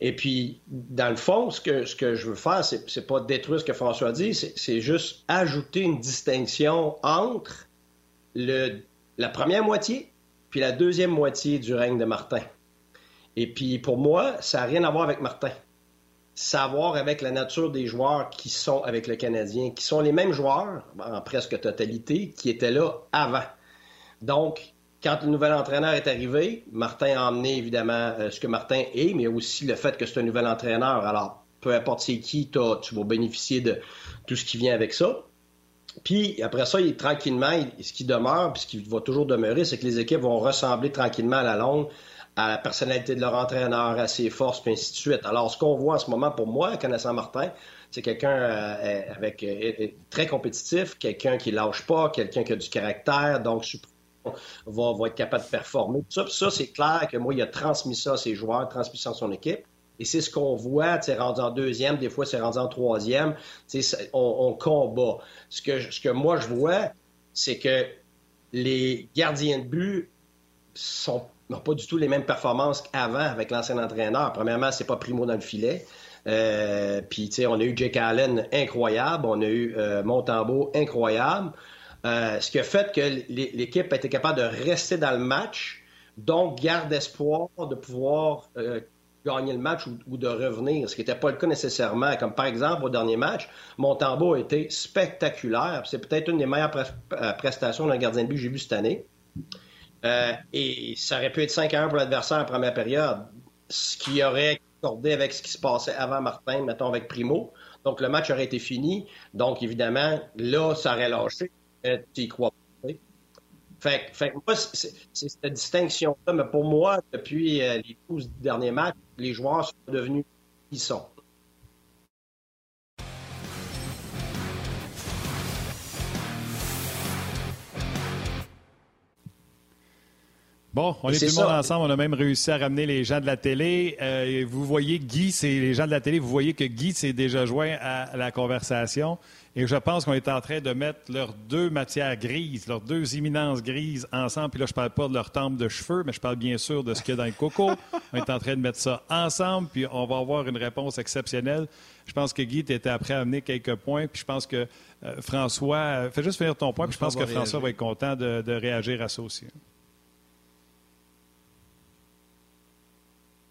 Et puis, dans le fond, ce que, ce que je veux faire, c'est pas détruire ce que François dit, c'est juste ajouter une distinction entre le, la première moitié puis la deuxième moitié du règne de Martin. Et puis pour moi, ça n'a rien à voir avec Martin. Ça a à voir avec la nature des joueurs qui sont avec le Canadien, qui sont les mêmes joueurs, en presque totalité, qui étaient là avant. Donc, quand le nouvel entraîneur est arrivé, Martin a emmené évidemment euh, ce que Martin est, mais aussi le fait que c'est un nouvel entraîneur. Alors, peu importe c'est qui, tu vas bénéficier de tout ce qui vient avec ça. Puis après ça, il, tranquillement, ce qui demeure, puis ce qui va toujours demeurer, c'est que les équipes vont ressembler tranquillement à la longue à la personnalité de leur entraîneur, à ses forces, puis ainsi de suite. Alors, ce qu'on voit en ce moment, pour moi, connaissant Martin, c'est quelqu'un euh, avec euh, très compétitif, quelqu'un qui lâche pas, quelqu'un qui a du caractère, donc va, va être capable de performer. ça, ça c'est clair que moi, il a transmis ça à ses joueurs, transmis ça à son équipe. Et c'est ce qu'on voit, c'est rendu en deuxième, des fois c'est rendu en troisième. On, on combat. Ce que, ce que moi je vois, c'est que les gardiens de but n'ont pas du tout les mêmes performances qu'avant avec l'ancien entraîneur. Premièrement, c'est pas primo dans le filet. Euh, Puis, tu sais, on a eu Jake Allen incroyable, on a eu euh, Montembeau incroyable. Euh, ce qui a fait que l'équipe a été capable de rester dans le match, donc garde espoir de pouvoir euh, gagner le match ou, de revenir, ce qui n'était pas le cas nécessairement. Comme par exemple, au dernier match, Montembeau a été spectaculaire. C'est peut-être une des meilleures euh, prestations d'un gardien de but que j'ai vu cette année. Euh, et ça aurait pu être 5 à 1 pour l'adversaire en première période, ce qui aurait accordé avec ce qui se passait avant Martin, mettons avec Primo. Donc, le match aurait été fini. Donc, évidemment, là, ça aurait lâché. Tu y crois. Fait, fait moi, c'est cette distinction-là. Mais pour moi, depuis euh, les 12 derniers matchs, les joueurs sont devenus qui sont. Bon, on est, tout le monde ensemble. On a même réussi à ramener les gens de la télé. Euh, vous voyez Guy, c'est les gens de la télé, vous voyez que Guy s'est déjà joint à la conversation. Et je pense qu'on est en train de mettre leurs deux matières grises, leurs deux imminences grises ensemble. Puis là, je parle pas de leur temple de cheveux, mais je parle bien sûr de ce qu'il y a dans le coco. on est en train de mettre ça ensemble, puis on va avoir une réponse exceptionnelle. Je pense que Guy était après à amener quelques points, puis je pense que euh, François, euh, fais juste finir ton point, puis je pense que François va être content de, de réagir à ça aussi.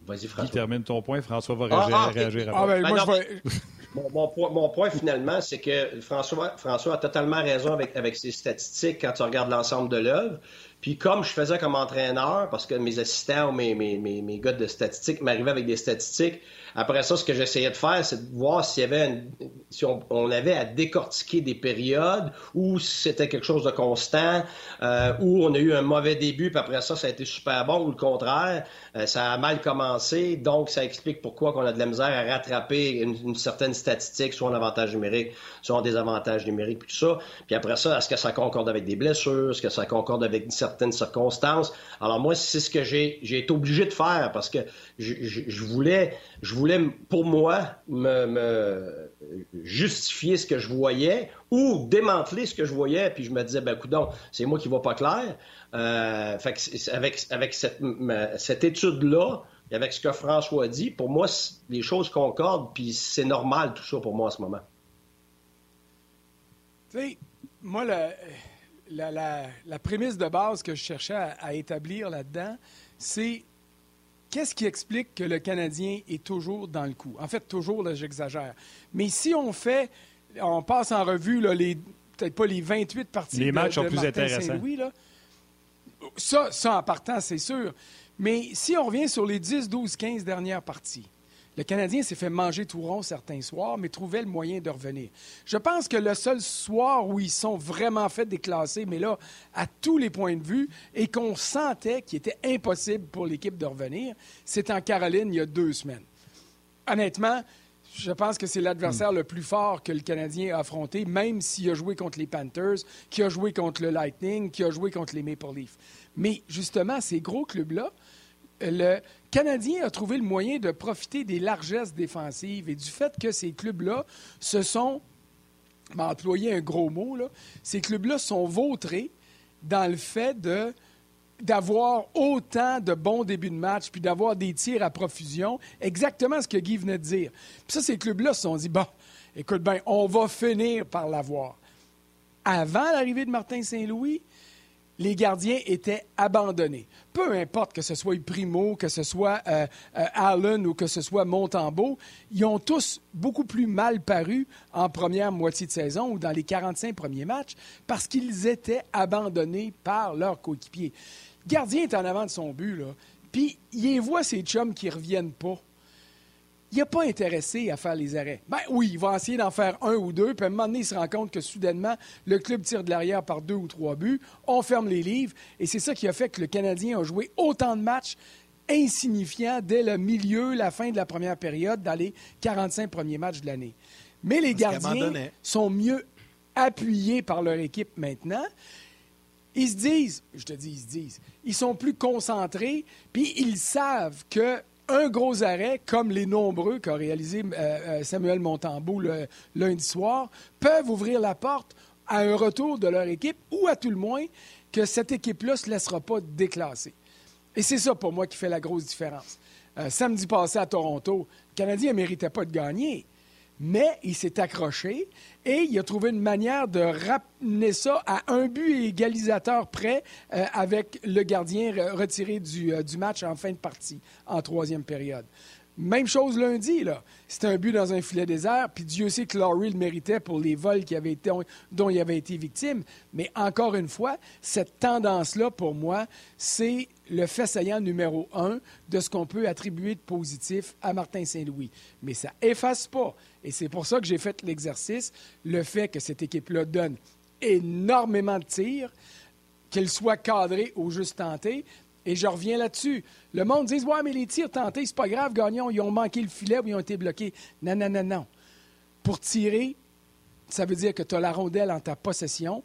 Vas-y, François. Termine ton point, François va réagir, ah, ah, réagir ah, ben, moi, je mon, point, finalement, c'est que François, a totalement raison avec, ses statistiques quand tu regardes l'ensemble de l'œuvre. Puis comme je faisais comme entraîneur, parce que mes assistants ou mes, gars de statistiques m'arrivaient avec des statistiques, après ça, ce que j'essayais de faire, c'est de voir s'il y avait si on, avait à décortiquer des périodes ou si c'était quelque chose de constant, euh, où on a eu un mauvais début, puis après ça, ça a été super bon, ou le contraire, euh, ça a mal commencé, donc ça explique pourquoi on a de la misère à rattraper une, certaine statistique, soit en avantage numérique, soit en désavantage numérique, puis tout ça. Puis après ça, est-ce que ça concorde avec des blessures, est-ce que ça concorde avec certaines circonstances? Alors moi, c'est ce que j'ai été obligé de faire parce que je, voulais je voulais, pour moi, me, justifier ce que je voyais ou démanteler ce que je voyais, puis je me disais, ben, coudon, c'est moi qui ne vois pas clair. Euh, avec, avec cette, cette étude-là, et avec ce que François dit, pour moi, les choses concordent, puis c'est normal tout ça pour moi en ce moment. Tu sais, moi, la, la, prémisse de base que je cherchais à établir là-dedans, c'est Qu'est-ce qui explique que le Canadien est toujours dans le coup? En fait, toujours, là, j'exagère. Mais si on fait, on passe en revue les, peut-être pas les 28 parties les matchs sont plus intéressants. ça, ça, en partant, c'est sûr. Mais si on revient sur les 10, 12, 15 dernières parties, le Canadien s'est fait manger tout rond certains soirs, mais trouvait le moyen de revenir. Je pense que le seul soir où ils sont vraiment fait déclasser, mais là, à tous les points de vue, et qu'on sentait qu'il était impossible pour l'équipe de revenir, c'est en Caroline il y a deux semaines. Honnêtement, je pense que c'est l'adversaire le plus fort que le Canadien a affronté, même s'il a joué contre les Panthers, qui a joué contre le Lightning, qui a joué contre les Maple Leafs. Mais justement, ces gros clubs-là, le Canadien a trouvé le moyen de profiter des largesses défensives et du fait que ces clubs-là se sont, m'a employé un gros mot, là, ces clubs-là sont vautrés dans le fait de d'avoir autant de bons débuts de match, puis d'avoir des tirs à profusion, exactement ce que Guy venait de dire. Puis ça, ces clubs-là se sont dit, bon, écoute bien, on va finir par l'avoir. Avant l'arrivée de Martin Saint-Louis, les gardiens étaient abandonnés. Peu importe que ce soit Primo, que ce soit euh, euh, Allen ou que ce soit Montembeau, ils ont tous beaucoup plus mal paru en première moitié de saison ou dans les 45 premiers matchs parce qu'ils étaient abandonnés par leurs coéquipiers. Gardien est en avant de son but. Puis, il voit ces chums qui reviennent pas il n'est pas intéressé à faire les arrêts. Ben oui, il va essayer d'en faire un ou deux, puis à un moment donné, il se rend compte que soudainement, le club tire de l'arrière par deux ou trois buts, on ferme les livres, et c'est ça qui a fait que le Canadien a joué autant de matchs insignifiants dès le milieu, la fin de la première période, dans les 45 premiers matchs de l'année. Mais les gardiens sont mieux appuyés par leur équipe maintenant. Ils se disent, je te dis, ils se disent, ils sont plus concentrés, puis ils savent que un gros arrêt, comme les nombreux qu'a réalisé euh, euh, Samuel Montembeau le lundi soir, peuvent ouvrir la porte à un retour de leur équipe ou à tout le moins que cette équipe-là ne se laissera pas déclasser. Et c'est ça pour moi qui fait la grosse différence. Euh, samedi passé à Toronto, le Canadien ne méritait pas de gagner mais il s'est accroché et il a trouvé une manière de ramener ça à un but égalisateur près euh, avec le gardien retiré du, euh, du, match en fin de partie, en troisième période. Même chose lundi, là. C'était un but dans un filet désert, puis Dieu sait que Laurie le méritait pour les vols dont il avait été victime. Mais encore une fois, cette tendance-là, pour moi, c'est le fait saillant numéro un de ce qu'on peut attribuer de positif à Martin Saint-Louis. Mais ça efface pas, et c'est pour ça que j'ai fait l'exercice, le fait que cette équipe-là donne énormément de tirs, qu'elle soit cadrée au juste tenté, et je reviens là-dessus. Le monde dit Ouais, mais les tirs tentés, c'est pas grave, gagnons, ils ont manqué le filet ou ils ont été bloqués. Non, non, non, non. Pour tirer, ça veut dire que tu as la rondelle en ta possession.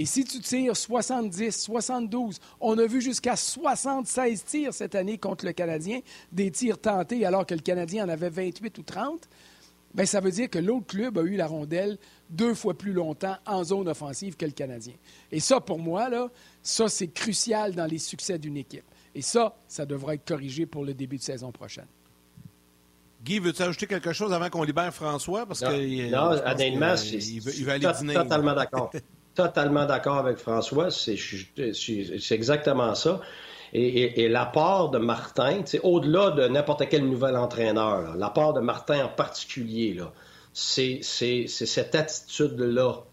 Et si tu tires 70, 72, on a vu jusqu'à 76 tirs cette année contre le Canadien, des tirs tentés alors que le Canadien en avait 28 ou 30, bien, ça veut dire que l'autre club a eu la rondelle deux fois plus longtemps en zone offensive que le Canadien. Et ça, pour moi, là, ça, c'est crucial dans les succès d'une équipe. Et ça, ça devrait être corrigé pour le début de saison prochaine. Guy, veux-tu ajouter quelque chose avant qu'on libère François? Parce non, que, non honnêtement, il, veut, il va aller dîner. Totalement d'accord. totalement d'accord avec François. C'est exactement ça. Et, et, l'apport de Martin, au-delà de n'importe quel nouvel entraîneur, l'apport de Martin en particulier, c'est cette attitude-là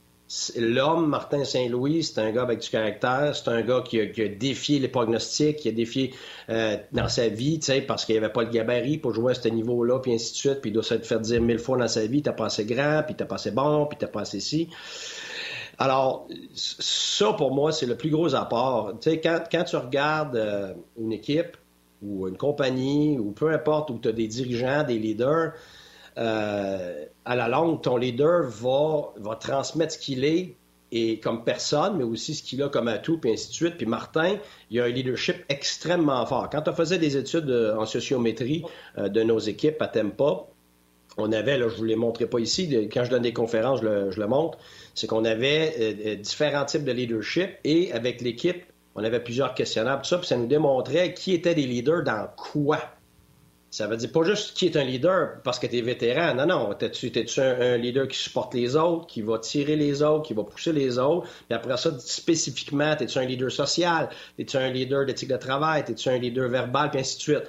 L'homme, Martin Saint-Louis, c'est un gars avec du caractère, c'est un gars qui a, défié les pronostics, qui a défié euh, dans sa vie, parce qu'il n'y avait pas le gabarit pour jouer à ce niveau-là, puis ainsi de suite, puis il doit se faire dire mille fois dans sa vie, t'as pas assez grand, puis t'as pas assez bon, puis t'as pas assez si. Alors, ça, pour moi, c'est le plus gros apport. quand, quand tu regardes euh, une équipe ou une compagnie, ou peu importe, où tu as des dirigeants, des leaders, euh, à la longue, ton leader va, va transmettre ce qu'il est et comme personne, mais aussi ce qu'il a comme atout, puis ainsi de suite. Puis Martin, il a un leadership extrêmement fort. Quand on faisait des études euh, en sociométrie euh, de nos équipes à Tempa, on avait, je ne vous les montrerai pas ici, quand je donne des conférences, je le, montre, c'est qu'on avait différents types de leadership et avec l'équipe, on avait plusieurs questionnaires, tout ça, puis ça nous démontrait qui étaient des leaders dans quoi. Ça veut dire pas juste qui est un leader parce que tu es vétéran. Non, non. T'es-tu un, un, leader qui supporte les autres, qui va tirer les autres, qui va pousser les autres? Puis après ça, spécifiquement, t'es-tu un leader social? T'es-tu un leader d'éthique de travail? T'es-tu un leader verbal? Puis ainsi de suite.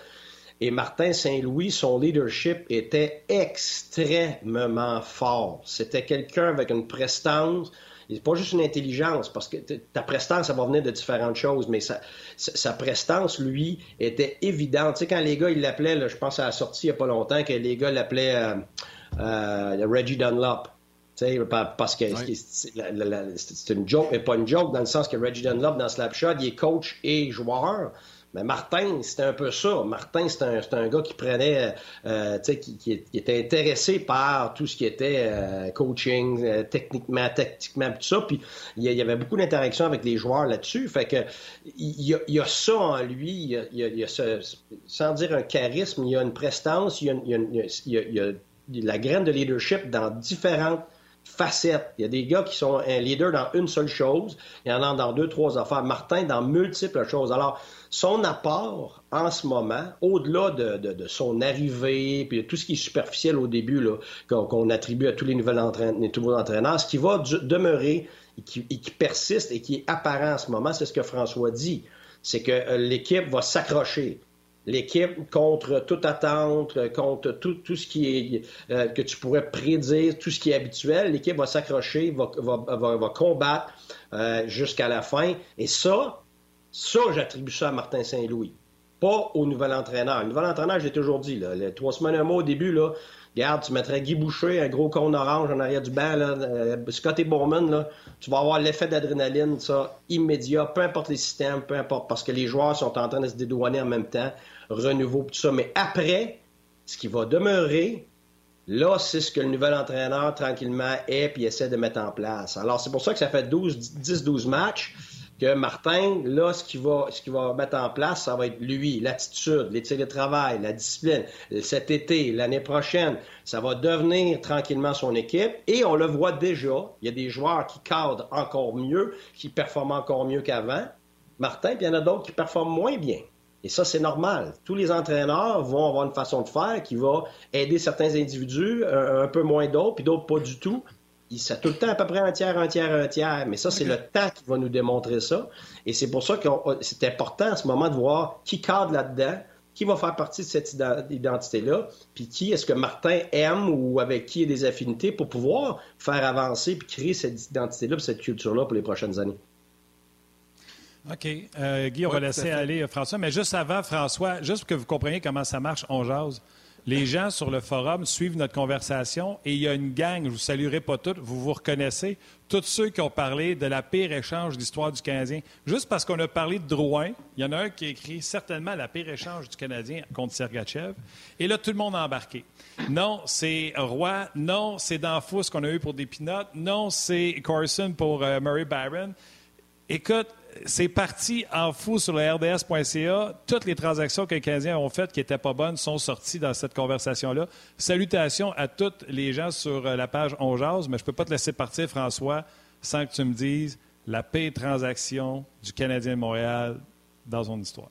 Et Martin Saint-Louis, son leadership était extrêmement fort. C'était quelqu'un avec une prestance, c'est pas juste une intelligence, parce que ta prestance, ça va venir de différentes choses, mais sa, sa prestance, lui, était évidente. Tu sais, quand les gars, ils l'appelaient, je pense à la sortie il n'y a pas longtemps, que les gars l'appelaient euh, euh, Reggie Dunlop. Parce que c'est une joke, mais pas une joke, dans le sens que Reggie Dunlop, dans Slapshot, il est coach et joueur. Mais Martin, c'était un peu ça. Martin, c'était un, gars qui prenait, euh, qui, qui, était intéressé par tout ce qui était euh, coaching, euh, techniquement, tactiquement, tout ça. Puis il y, avait beaucoup d'interactions avec les joueurs là-dessus. Fait que il y, a, ça en lui. Il y a, il y a ce, sans dire un charisme, il y a une prestance, il y a, il y a la graine de leadership dans différentes facettes. Il y a des gars qui sont un leader dans une seule chose, il y en a dans deux, trois affaires. Martin dans multiples choses. Alors, son apport en ce moment, au-delà de, son arrivée, puis de tout ce qui est superficiel au début, qu'on, attribue à tous les, nouvelles nouveaux entraîneurs, ce qui va demeurer et qui, persiste et qui est apparent en ce moment, c'est ce que François dit. C'est que euh, l'équipe va s'accrocher l'équipe contre toute attente, contre tout, tout ce qui est euh, que tu pourrais prédire, tout ce qui est habituel, l'équipe va s'accrocher, va, va, va, combattre euh, jusqu'à la fin. Et ça, ça, j'attribue ça à Martin Saint-Louis, pas au nouvel entraîneur. Le nouvel entraîneur, j'ai toujours dit, là, trois semaines, un mois au début, là, regarde, tu mettrais Guy Boucher, un gros cône orange en arrière du banc, là, euh, Scott et Bowman, là, tu vas avoir l'effet d'adrénaline, ça, immédiat, peu importe les systèmes, peu importe, parce que les joueurs sont en train de se dédouaner en même temps renouveau, tout ça. Mais après, ce qui va demeurer, là, c'est ce que le nouvel entraîneur, tranquillement, est puis essaie de mettre en place. Alors, c'est pour ça que ça fait 10-12 matchs que Martin, là, ce qu'il va, mettre en place, ça va être lui, l'attitude, les de travail, la discipline. Cet été, l'année prochaine, ça va devenir tranquillement son équipe. Et on le voit déjà, il y a des joueurs qui cadrent encore mieux, qui performent encore mieux qu'avant. Martin, puis il y en a d'autres qui performent moins bien. Et ça, c'est normal. Tous les entraîneurs vont avoir une façon de faire qui va aider certains individus, un, peu moins d'autres, puis d'autres pas du tout. Ça tout le temps à peu près un tiers, un tiers, un tiers. Mais ça, c'est le temps qui va nous démontrer ça. Et c'est pour ça que c'est important en ce moment de voir qui cadre là-dedans, qui va faire partie de cette identité-là, puis qui est-ce que Martin aime ou avec qui il a des affinités pour pouvoir faire avancer puis créer cette identité-là, cette culture-là pour les prochaines années. OK. Euh, Guy, on va laisser aller euh, François. Mais juste avant, François, juste pour que vous compreniez comment ça marche, on jase. Les gens sur le forum suivent notre conversation et il y a une gang, je vous saluerai pas toutes, vous vous reconnaissez, tous ceux qui ont parlé de la pire échange d'histoire du Canadien. Juste parce qu'on a parlé de Drouin, il y en a un qui a écrit certainement la pire échange du Canadien contre Sergachev. Et là, tout le monde a embarqué. Non, c'est Roy. Non, c'est Danfous qu'on a eu pour des. Non, c'est Carson pour euh, Murray Byron. Écoute, c'est parti en fou sur le RDS.ca. Toutes les transactions que les Canadiens ont faites qui n'étaient pas bonnes sont sorties dans cette conversation-là. Salutations à tous les gens sur euh, la page On mais je ne peux pas te laisser partir, François, sans que tu me dises la paix transaction du Canadien de Montréal dans son histoire.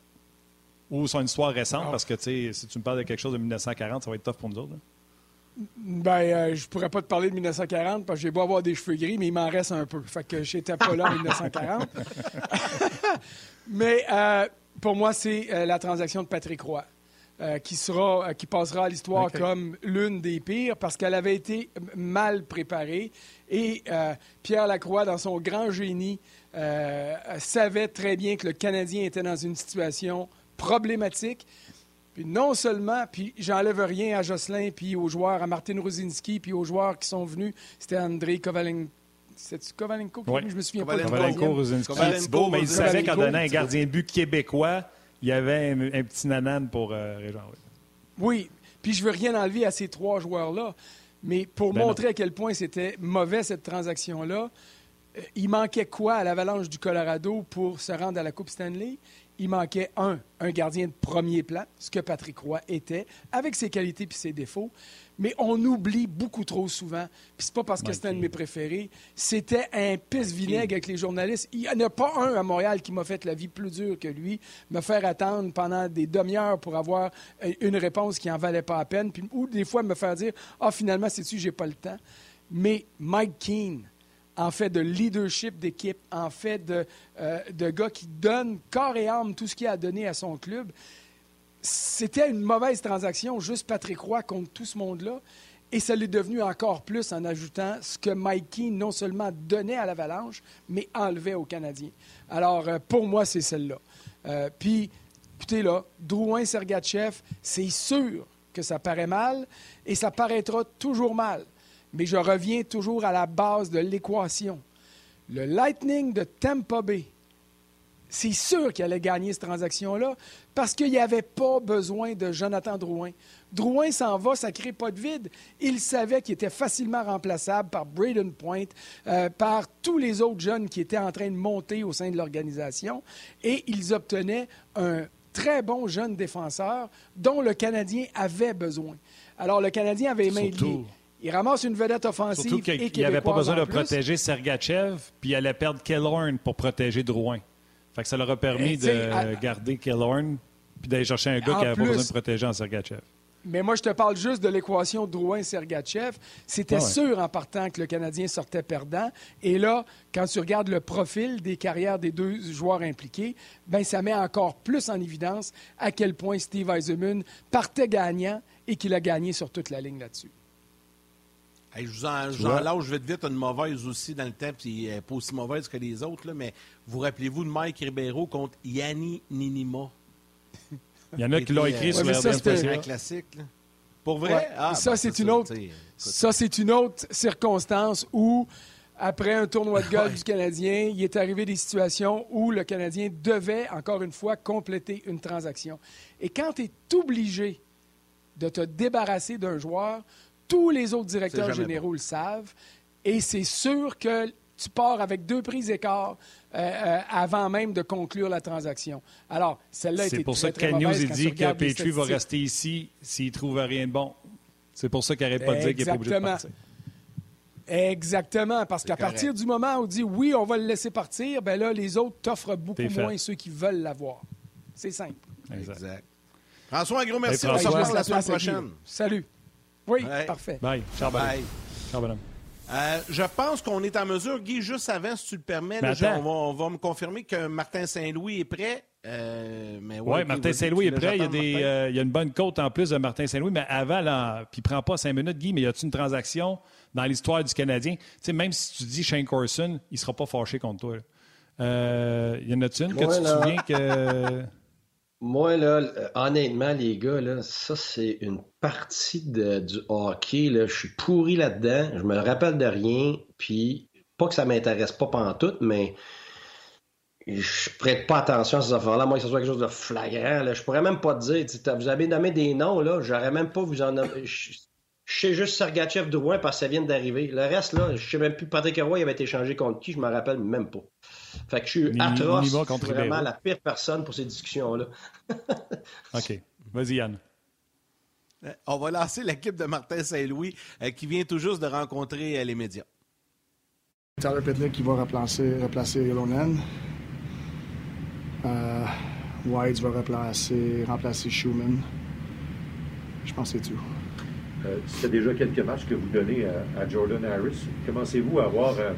Ou son histoire récente, ah. parce que si tu me parles de quelque chose de 1940, ça va être tough pour nous autres. Ben, euh, je pourrais pas te parler de 1940 parce que j'ai beau avoir des cheveux gris, mais il m'en reste un peu. Fait que j'étais pas là en 1940. mais euh, pour moi, c'est euh, la transaction de Patrick Roy. qui, sera, qui passera à l'histoire comme l'une des pires parce qu'elle avait été mal préparée. Et Pierre Lacroix, dans son grand génie, savait très bien que le Canadien était dans une situation problématique. Puis non seulement, puis j'enlève rien à Jocelyn, puis aux joueurs, à Martin Rosinski, puis aux joueurs qui sont venus, c'était André Kovalenko. C'est Kovalenko oui. Je me souviens pas. Kovalenko, Rosinski. Kovalenko, mais il savait qu'en donnant un gardien de but québécois, il y avait un, petit nanane pour euh, Régent. Oui. Puis je veux rien enlever à ces trois joueurs-là. Mais pour ben montrer à quel point c'était mauvais cette transaction-là, euh, il manquait quoi à l'Avalanche du Colorado pour se rendre à la Coupe Stanley? Il manquait un, un gardien de premier plan, ce que Patrick Roy était, avec ses qualités et ses défauts. Mais on oublie beaucoup trop souvent, puis c'est pas parce que c'était un de mes préférés, c'était un pisse vinaigre avec les journalistes. Il n'y en a pas un à Montréal qui m'a fait la vie plus dure que lui, me faire attendre pendant des demi-heures pour avoir une réponse qui en valait pas la peine, puis, ou des fois me faire dire « Ah, finalement, c'est-tu, j'ai pas le temps. » Mais Mike Keane, en fait de leadership d'équipe, en fait de, euh, gars qui donnent corps et âme tout ce qu'il a donné à son club. C'était une mauvaise transaction, juste Patrick Roy contre tout ce monde-là. Et ça l'est devenu encore plus en ajoutant ce que Mikey non seulement donnait à l'Avalanche, mais enlevait aux Canadiens. Alors, euh, pour moi, c'est celle-là. Euh, puis, écoutez là, Drouin-Sergachev, c'est sûr que ça paraît mal et ça paraîtra toujours mal mais je reviens toujours à la base de l'équation. Le Lightning de Tampa Bay, c'est sûr qu'il allait gagner cette transaction-là parce qu'il n'y avait pas besoin de Jonathan Drouin. Drouin s'en va, ça ne crée pas de vide. Il savait qu'il était facilement remplaçable par Braden Point, euh, par tous les autres jeunes qui étaient en train de monter au sein de l'organisation, et ils obtenaient un très bon jeune défenseur dont le Canadien avait besoin. Alors, le Canadien avait main il ramasse une vedette offensive. Surtout qu'il n'avait pas besoin de protéger Sergachev, puis il allait perdre Killorn pour protéger Drouin. Fait que ça leur a permis de garder Killorn, puis d'aller chercher un gars qui n'avait pas besoin de protéger en Sergachev. Mais moi, je te parle juste de l'équation Drouin-Sergachev. C'était sûr en partant que le Canadien sortait perdant. Et là, quand tu regardes le profil des carrières des deux joueurs impliqués, ben ça met encore plus en évidence à quel point Steve Eisenman partait gagnant et qu'il a gagné sur toute la ligne là-dessus je vous en, je vite vite une mauvaise aussi dans le temps, puis pas aussi mauvaise que les autres, là, mais vous rappelez-vous de Mike Ribeiro contre Yanni Ninima? Il y en a qui l'ont écrit sur C'est un classique. Pour vrai? Ah, ça, ben, c'est une autre. Ça, c'est une autre circonstance où, après un tournoi de golf du Canadien, il est arrivé des situations où le Canadien devait, encore une fois, compléter une transaction. Et quand tu es obligé de te débarrasser d'un joueur, tous les autres directeurs généraux le savent. Et c'est sûr que tu pars avec deux prises d'écart euh, euh, avant même de conclure la transaction. Alors, celle-là C'est pour ça que News dit que Petrie va rester ici s'il ne trouve rien de bon. C'est pour ça qu'il n'arrête pas de dire qu'il n'est pas obligé de partir. Exactement, parce qu'à partir du moment où on dit oui, on va le laisser partir, ben là, les autres t'offrent beaucoup moins ceux qui veulent l'avoir. C'est simple. Exact. François, un gros merci. on se revoit la semaine prochaine. Salut. Oui, parfait. Bye. Ciao, Bye. Ciao, euh, je pense qu'on est en mesure, Guy, juste avant, si tu le permets, on, va, me confirmer que Martin Saint-Louis est prêt. Euh, oui, ouais, Martin Saint-Louis est prêt. Il y, a des, euh, il y, a une bonne côte en plus de Martin Saint-Louis, mais avant, là, puis il ne prend pas cinq minutes, Guy, mais y a-t-il une transaction dans l'histoire du Canadien? Tu sais, même si tu dis Shane Corson, il ne sera pas fâché contre toi. Euh, y en a-t-il une que tu te souviens que. Moi, là, honnêtement, les gars, là, ça, c'est une partie du hockey. Là. Je suis pourri là-dedans. Je me rappelle de rien. Puis, pas que ça m'intéresse pas pendant tout, mais je prête pas attention à ces affaires-là, moi que ce soit quelque chose de flagrant. Là. Je pourrais même pas te dire, vous avez nommé des noms, là, j'aurais même pas vous en sais juste Sergachev Drouin parce que ça vient d'arriver. Le reste, là, je sais même plus Patrick Roy avait été changé contre qui, je me rappelle même pas. Fait que je suis atroce. Je suis vraiment la pire personne pour ces discussions-là. OK. Vas-y, Yann. Euh, on va lancer l'équipe de Martin Saint-Louis euh, qui vient tout juste de rencontrer euh, les médias. Tyler Pitlick qui va remplacer, Lonen. Euh, White va remplacer, remplacer Schumann. Je pense que c'est tout. Euh, c'est déjà quelques matchs que vous donnez à, Jordan Harris. Commencez-vous à avoir, euh,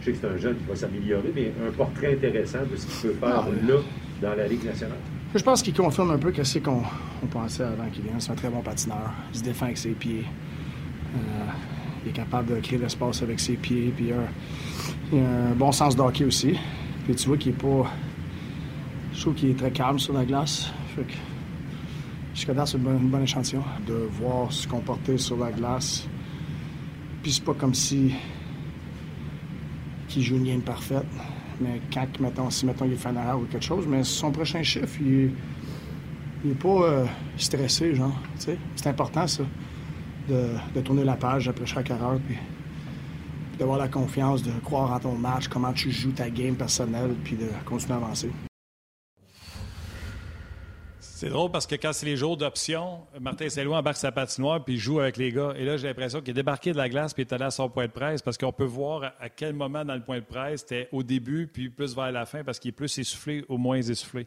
je sais que c'est un jeune qui va s'améliorer, mais un portrait intéressant de ce qu'il peut faire là, dans la Ligue nationale? Je pense qu'il confirme un peu ce qu'on pensait avant qu'il vienne. C'est un très bon patineur. Il se défend avec ses pieds. il est capable de créer l'espace avec ses pieds. Puis il a, un bon sens d'hockey aussi. Puis tu vois qu'il n'est pas je trouve qu'il est très calme sur la glace. Fait que c'est un bon, échantillon de voir se comporter sur la glace. Puis c'est pas comme si qu'il joue une game parfaite. Mais quand, mettons, si mettons, il est fan ou quelque chose, mais son prochain chiffre, il, il est pas euh, stressé, genre. C'est important, ça, de, tourner la page après chaque erreur, puis d'avoir la confiance, de croire en ton match, comment tu joues ta game personnelle, puis de continuer à avancer. C'est drôle parce que quand c'est les jours d'option, Martin Saint-Louis embarque sa patinoire puis joue avec les gars. Et là, j'ai l'impression qu'il est débarqué de la glace puis il est allé à son point de presse parce qu'on peut voir à quel moment dans le point de presse c'était au début puis plus vers la fin parce qu'il est plus essoufflé ou moins essoufflé.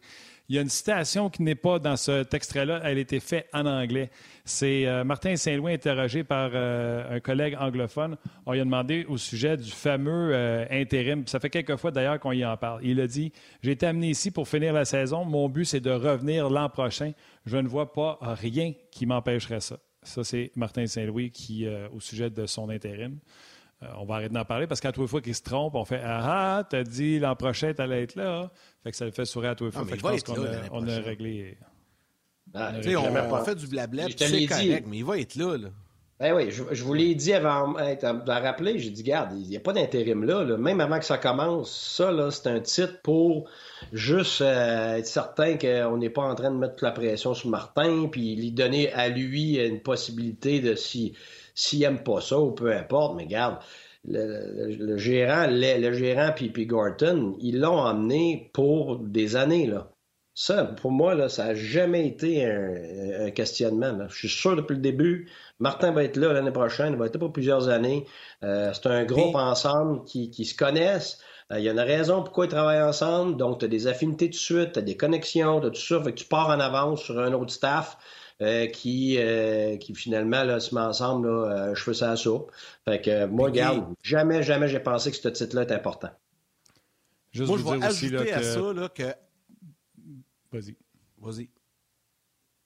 Il y a une citation qui n'est pas dans cet extrait-là. Elle a été faite en anglais. C'est euh, Martin Saint-Louis interrogé par euh, un collègue anglophone. On lui a demandé au sujet du fameux euh, intérim. Ça fait quelques fois d'ailleurs qu'on y en parle. Il a dit J'ai été amené ici pour finir la saison. Mon but, c'est de revenir l'an prochain. Je ne vois pas rien qui m'empêcherait ça. Ça, c'est Martin Saint-Louis qui, au sujet de son intérim. Euh, on va arrêter d'en parler parce qu'à tous les fois qu'il se trompe, on fait Ah, ah t'as dit l'an prochain, t'allais être là. Fait que ça le fait sourire à tous les fois. fait que je pense qu'on a, on a, réglé. Ah, on, a fait du blabla, c'est correct, mais il va être là. là. Ben oui, je, je vous l'ai dit avant de rappeler, j'ai dit, garde, il n'y a pas d'intérim là, Même avant que ça commence, ça, là, c'est un titre pour juste euh, être certain qu'on n'est pas en train de mettre toute la pression sur Martin, puis lui donner à lui une possibilité de si s'il n'aime pas ça ou peu importe, mais garde, le, gérant, le, gérant puis, puis Gorton, ils l'ont emmené pour des années, là. Ça, pour moi, là, ça n'a jamais été un, questionnement. Je suis sûr depuis le début, Martin va être là l'année prochaine, il va être là pour plusieurs années. Euh, c'est un groupe ensemble qui, qui, se connaissent. Euh, il y a une raison pourquoi ils travaillent ensemble. Donc, tu as des affinités tout de suite, tu as des connexions, tu as tout ça. Fait que tu pars en avance sur un autre staff. Euh, qui, euh, qui finalement là, se met ensemble, là, euh, fais ça à soupe. Fait que moi, regarde, jamais, jamais j'ai pensé que ce titre-là est important. Juste moi, je vais ajouter à ça là, que. Vas-y. Vas-y.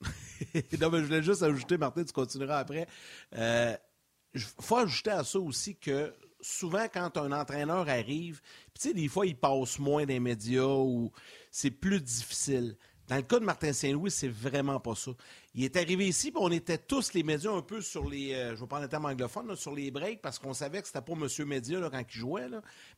non, mais je voulais juste ajouter, Martin, tu continueras après. Il faut ajouter à ça aussi que souvent, quand un entraîneur arrive, tu sais, des fois, il passe moins des médias ou c'est plus difficile. Dans le cas de Martin Saint-Louis, c'est vraiment pas ça. Il est arrivé ici, on était tous les médias un peu sur les, euh, je vais prendre le terme anglophone, sur les breaks, parce qu'on savait que c'était pas Monsieur Média là, quand il jouait.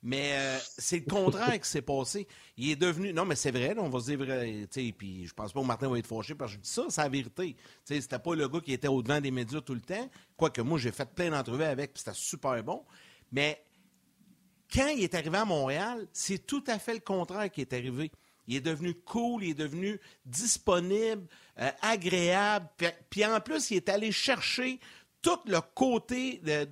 Mais euh, c'est le contraire qui s'est passé. Il est devenu, non, mais c'est vrai, on va se dire vrai, puis je pense pas que Martin va être fâché parce que je dis ça, c'est la vérité. C'était pas le gars qui était au-devant des médias tout le temps, quoique moi, j'ai fait plein d'entrevues avec, puis c'était super bon. Mais quand il est arrivé à Montréal, c'est tout à fait le contraire qui est arrivé. Il est devenu cool, il est devenu disponible, euh, agréable. Puis en plus, il est allé chercher tout le côté de,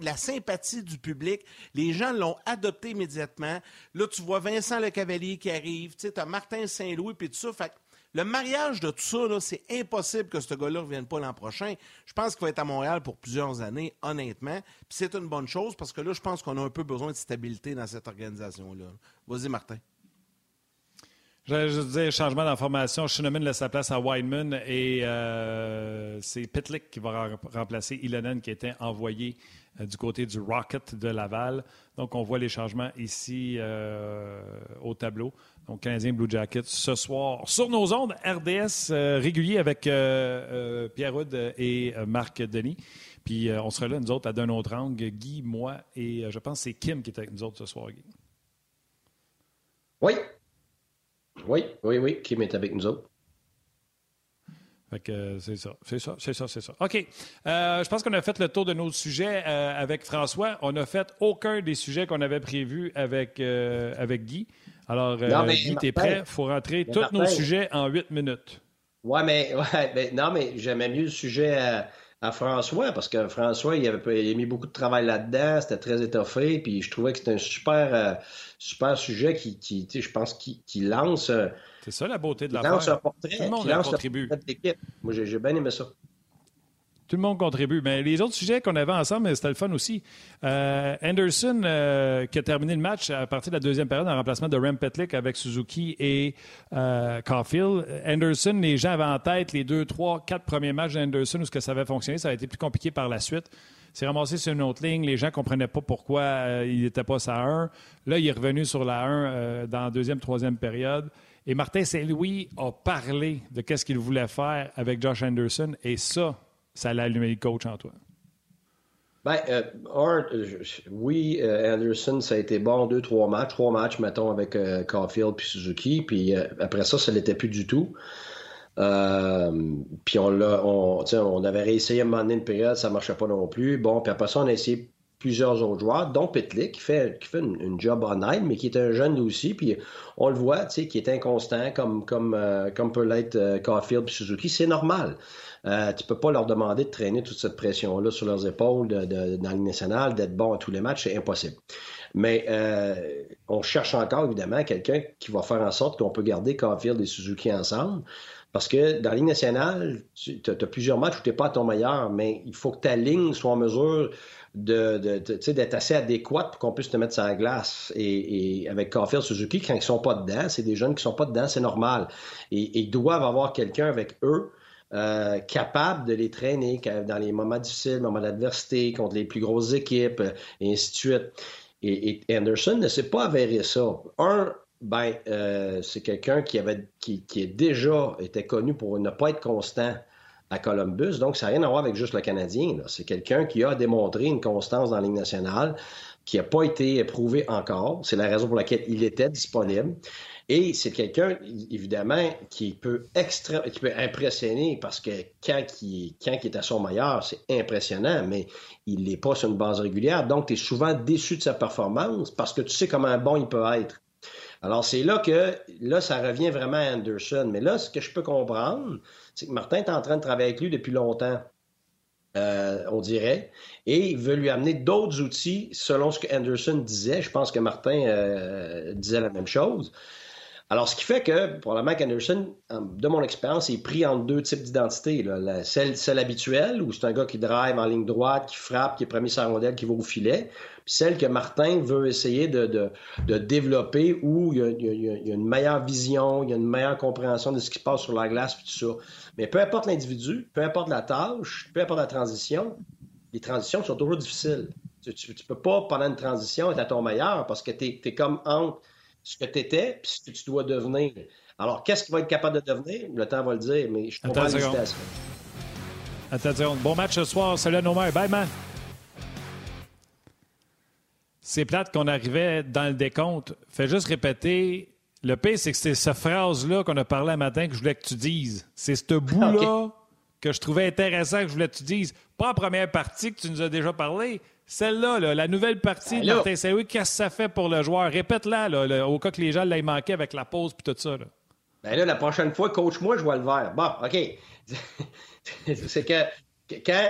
la sympathie du public. Les gens l'ont adopté immédiatement. Là, tu vois Vincent Le Cavalier qui arrive, tu as Martin Saint-Louis, puis tout ça. Fait le mariage de tout ça, c'est impossible que ce gars-là ne revienne pas l'an prochain. Je pense qu'il va être à Montréal pour plusieurs années, honnêtement. Puis c'est une bonne chose parce que là, je pense qu'on a un peu besoin de stabilité dans cette organisation-là. Vas-y, Martin. Je dire changement d'information. Schneemann laisse sa place à Wideman et euh, c'est Pitlick qui va remplacer Ilonen qui était envoyé euh, du côté du Rocket de Laval. Donc, on voit les changements ici euh, au tableau. Donc, Canadien Blue Jackets ce soir sur nos ondes, RDS régulier avec Pierre Houd et Marc Denis. Puis, on sera là, nous autres, à d'un autre angle. Guy, moi et je pense que c'est Kim qui est avec nous autres ce soir, Guy. Oui, oui, oui, oui. Kim est avec nous autres. Euh, c'est ça, c'est ça, c'est ça, c'est ça. OK. Euh, je pense qu'on a fait le tour de nos sujets euh, avec François. On n'a fait aucun des sujets qu'on avait prévus avec, avec Guy. Alors, Guy, tu es prêt? Il faut rentrer tous nos sujets en huit minutes? Ouais, mais, ouais, non, mais j'aimais mieux le sujet à, François parce que François, il, avait, il a mis beaucoup de travail là-dedans. C'était très étoffé. Puis je trouvais que c'était un super super sujet qui, qui je pense, qui, qui lance. Euh, c'est ça la beauté de la lance un portrait. Tout le monde lance contribue. Moi, j'ai bien aimé ça. Tout le monde contribue. Mais les autres sujets qu'on avait ensemble, c'était le fun aussi. Euh, Anderson, euh, qui a terminé le match à partir de la deuxième période en remplacement de Rem Petlick avec Suzuki et Caulfield. Anderson, les gens avaient en tête les deux, trois, quatre premiers matchs d'Anderson où ce que ça avait fonctionné. Ça a été plus compliqué par la suite s'est ramassé sur une autre ligne. Les gens ne comprenaient pas pourquoi euh, il n'était pas sa 1. Là, il est revenu sur la 1 euh, dans la deuxième, troisième période. Et Martin Saint-Louis a parlé de ce qu'il voulait faire avec Josh Anderson. Et ça, ça l'a allumé le coach en toi. Ben, euh, oui, Anderson, ça a été bon deux, trois matchs. Trois matchs, mettons, avec Caulfield puis Suzuki. Puis après ça, ça l'était plus du tout. Euh, puis on, l'a, on, avait réessayé à un moment donné une période, ça marchait pas non plus. Bon, puis après ça, on a essayé plusieurs autres joueurs, dont Pitlick, qui fait, qui fait une, job honnête, mais qui est un jeune aussi. Puis on le voit, tu sais, qui est inconstant, comme, comme, euh, comme peut l'être euh, Caulfield et Suzuki. C'est normal. Euh, tu peux pas leur demander de traîner toute cette pression-là sur leurs épaules de, de, dans le national, d'être bon à tous les matchs, c'est impossible. Mais on cherche encore, évidemment, quelqu'un qui va faire en sorte qu'on peut garder Caulfield et Suzuki ensemble. Parce que dans la Ligue nationale, tu as, plusieurs matchs où tu n'es pas à ton meilleur, mais il faut que ta ligne soit en mesure de, d'être assez adéquate pour qu'on puisse te mettre sur la glace. Et, avec Caulfield Suzuki, quand ils sont pas dedans, c'est des jeunes qui sont pas dedans, c'est normal. Et, ils doivent avoir quelqu'un avec eux euh, capable de les traîner dans les moments difficiles, moments d'adversité, contre les plus grosses équipes, et ainsi de suite. Et, Anderson ne s'est pas avéré ça. Un, ben, euh, c'est quelqu'un qui avait qui, déjà été connu pour ne pas être constant à Columbus. Donc, ça n'a rien à voir avec juste le Canadien. C'est quelqu'un qui a démontré une constance dans la Ligue nationale, qui n'a pas été éprouvé encore. C'est la raison pour laquelle il était disponible. Et c'est quelqu'un, évidemment, qui peut, extra, qui peut impressionner parce que quand il, quand est à son meilleur, c'est impressionnant, mais il n'est pas sur une base régulière. Donc, tu es souvent déçu de sa performance parce que tu sais comment bon il peut être. Alors, c'est là que, là, ça revient vraiment à Anderson. Mais là, ce que je peux comprendre, c'est que Martin est en train de travailler avec lui depuis longtemps. Euh, on dirait, et il veut lui amener d'autres outils selon ce que Anderson disait. Je pense que Martin euh, disait la même chose. Alors, ce qui fait que, probablement qu'Anderson, de mon expérience, est pris entre deux types d'identité. Celle, habituelle, où c'est un gars qui drive en ligne droite, qui frappe, qui est premier sur rondelle, qui va au filet. Puis celle que Martin veut essayer de, développer, où il y, a, une meilleure vision, il y a une meilleure compréhension de ce qui se passe sur la glace, puis tout ça. Mais peu importe l'individu, peu importe la tâche, peu importe la transition, les transitions sont toujours difficiles. Tu ne peux pas, pendant une transition, être à ton meilleur parce que tu comme entre ce que tu étais et ce que tu dois devenir. Alors, qu'est-ce qu'il va être capable de devenir? Le temps va le dire, mais je comprends l'hésitation. Attends Bon match ce soir. Salut à nos mères. Bye, man. C'est plate qu'on arrivait dans le décompte. Fais juste répéter. Le pire, c'est que c'est cette phrase-là qu'on a parlé un matin que je voulais que tu dises. C'est ce bout-là que je trouvais intéressant que je voulais que tu dises. Pas en première partie que tu nous as déjà parlé, celle-là, la nouvelle partie ben de Martin Saint-Louis, qu'est-ce que ça fait pour le joueur? Répète-la, au cas que les gens l'aient manqué avec la pause et tout ça. Là. Ben là, la prochaine fois, coach-moi, je vois le vert. Bon, OK. c'est que quand,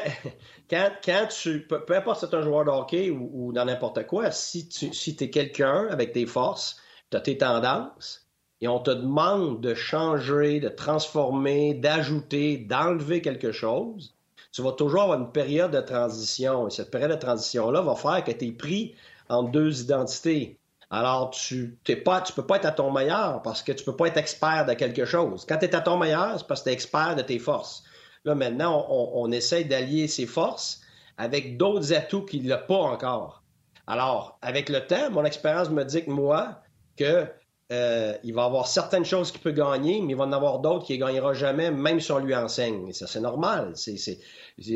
quand, tu. Peu, importe si c'est un joueur de hockey ou, dans n'importe quoi, si tu si es quelqu'un avec tes forces, tu as tes tendances, et on te demande de changer, de transformer, d'ajouter, d'enlever quelque chose, tu vas toujours avoir une période de transition. Et cette période de transition-là va faire que tu es pris en deux identités. Alors, tu ne peux pas être à ton meilleur parce que tu peux pas être expert de quelque chose. Quand tu es à ton meilleur, c'est parce que tu es expert de tes forces. Là, maintenant, on, on essaie d'allier ses forces avec d'autres atouts qu'il n'a pas encore. Alors, avec le temps, mon expérience me dit que moi, que euh, il va avoir certaines choses qu'il peut gagner, mais il va en avoir d'autres qu'il ne gagnera jamais, même si on lui enseigne. Et ça, c'est normal.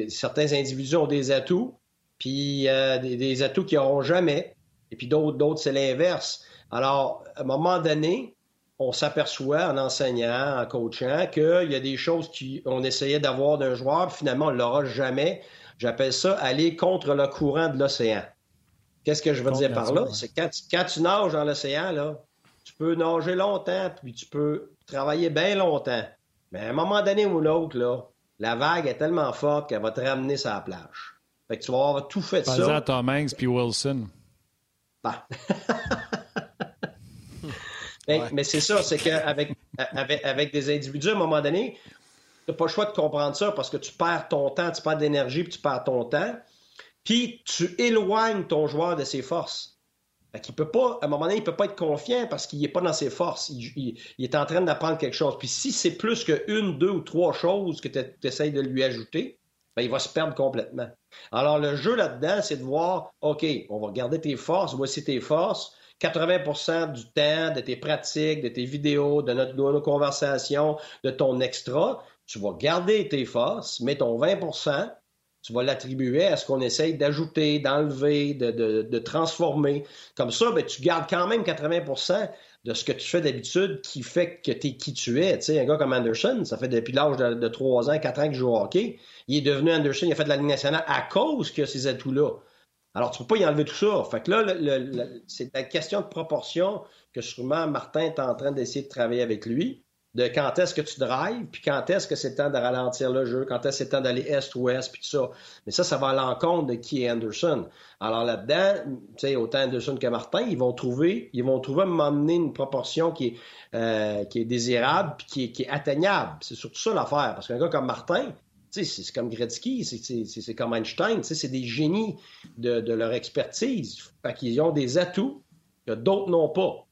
Certains individus ont des atouts, puis euh, des, atouts qu'ils n'auront jamais, et puis d'autres, d'autres, c'est l'inverse. Alors, à un moment donné, on s'aperçoit en enseignant, en coachant, qu'il y a des choses qu'on essayait d'avoir d'un joueur, puis finalement, on ne l'aura jamais. J'appelle ça aller contre le courant de l'océan. Qu'est-ce que je veux dire par là? C'est quand, quand tu nages dans l'océan, là, tu peux nager longtemps, puis tu peux travailler bien longtemps. Mais à un moment donné ou l'autre, là, la vague est tellement forte qu'elle va te ramener sur la plage. Fait que tu vas avoir tout fait de ça. à Tom Hanks puis Wilson. Bah. Mais c'est ça, c'est qu'avec avec, avec des individus, à un moment donné, tu n'as pas le choix de comprendre ça parce que tu perds ton temps, tu perds d'énergie, puis tu perds ton temps. Puis tu éloignes ton joueur de ses forces peut pas, à un moment donné, il ne peut pas être confiant parce qu'il n'est pas dans ses forces. Il, est en train d'apprendre quelque chose. Puis si c'est plus qu'une, deux ou trois choses que tu essayes de lui ajouter, ben, il va se perdre complètement. Alors, le jeu là-dedans, c'est de voir, OK, on va regarder tes forces, voici tes forces. 80% du temps, de tes pratiques, de tes vidéos, de, notre, de nos conversations, de ton extra, tu vas garder tes forces, mets ton 20 tu vas l'attribuer à ce qu'on essaye d'ajouter, d'enlever, de, transformer. Comme ça, ben, tu gardes quand même 80% de ce que tu fais d'habitude qui fait que tu es qui tu es. Tu sais, un gars comme Anderson, ça fait depuis l'âge de, 3 ans, 4 ans qu'il joue au hockey. Il est devenu Anderson, il a fait de la Ligue nationale à cause qu'il a ces atouts-là. Alors, tu peux pas y enlever tout ça. Fait que là, c'est la question de proportion que sûrement Martin est en train d'essayer de travailler avec lui de quand est-ce que tu drives, puis quand est-ce que c'est le temps de ralentir le jeu, quand est-ce que c'est temps d'aller est-ouest, puis tout ça. Mais ça, ça va à l'encontre de qui est Anderson. Alors là-dedans, tu sais, autant Anderson que Martin, ils vont trouver, ils vont trouver à m'emmener une proportion qui est, euh, désirable, puis qui est, atteignable. C'est surtout ça l'affaire. Parce qu'un gars comme Martin, c'est comme Gretzky, c'est comme Einstein, c'est des génies de, de leur expertise. Fait qu'ils ont des atouts que d'autres n'ont pas.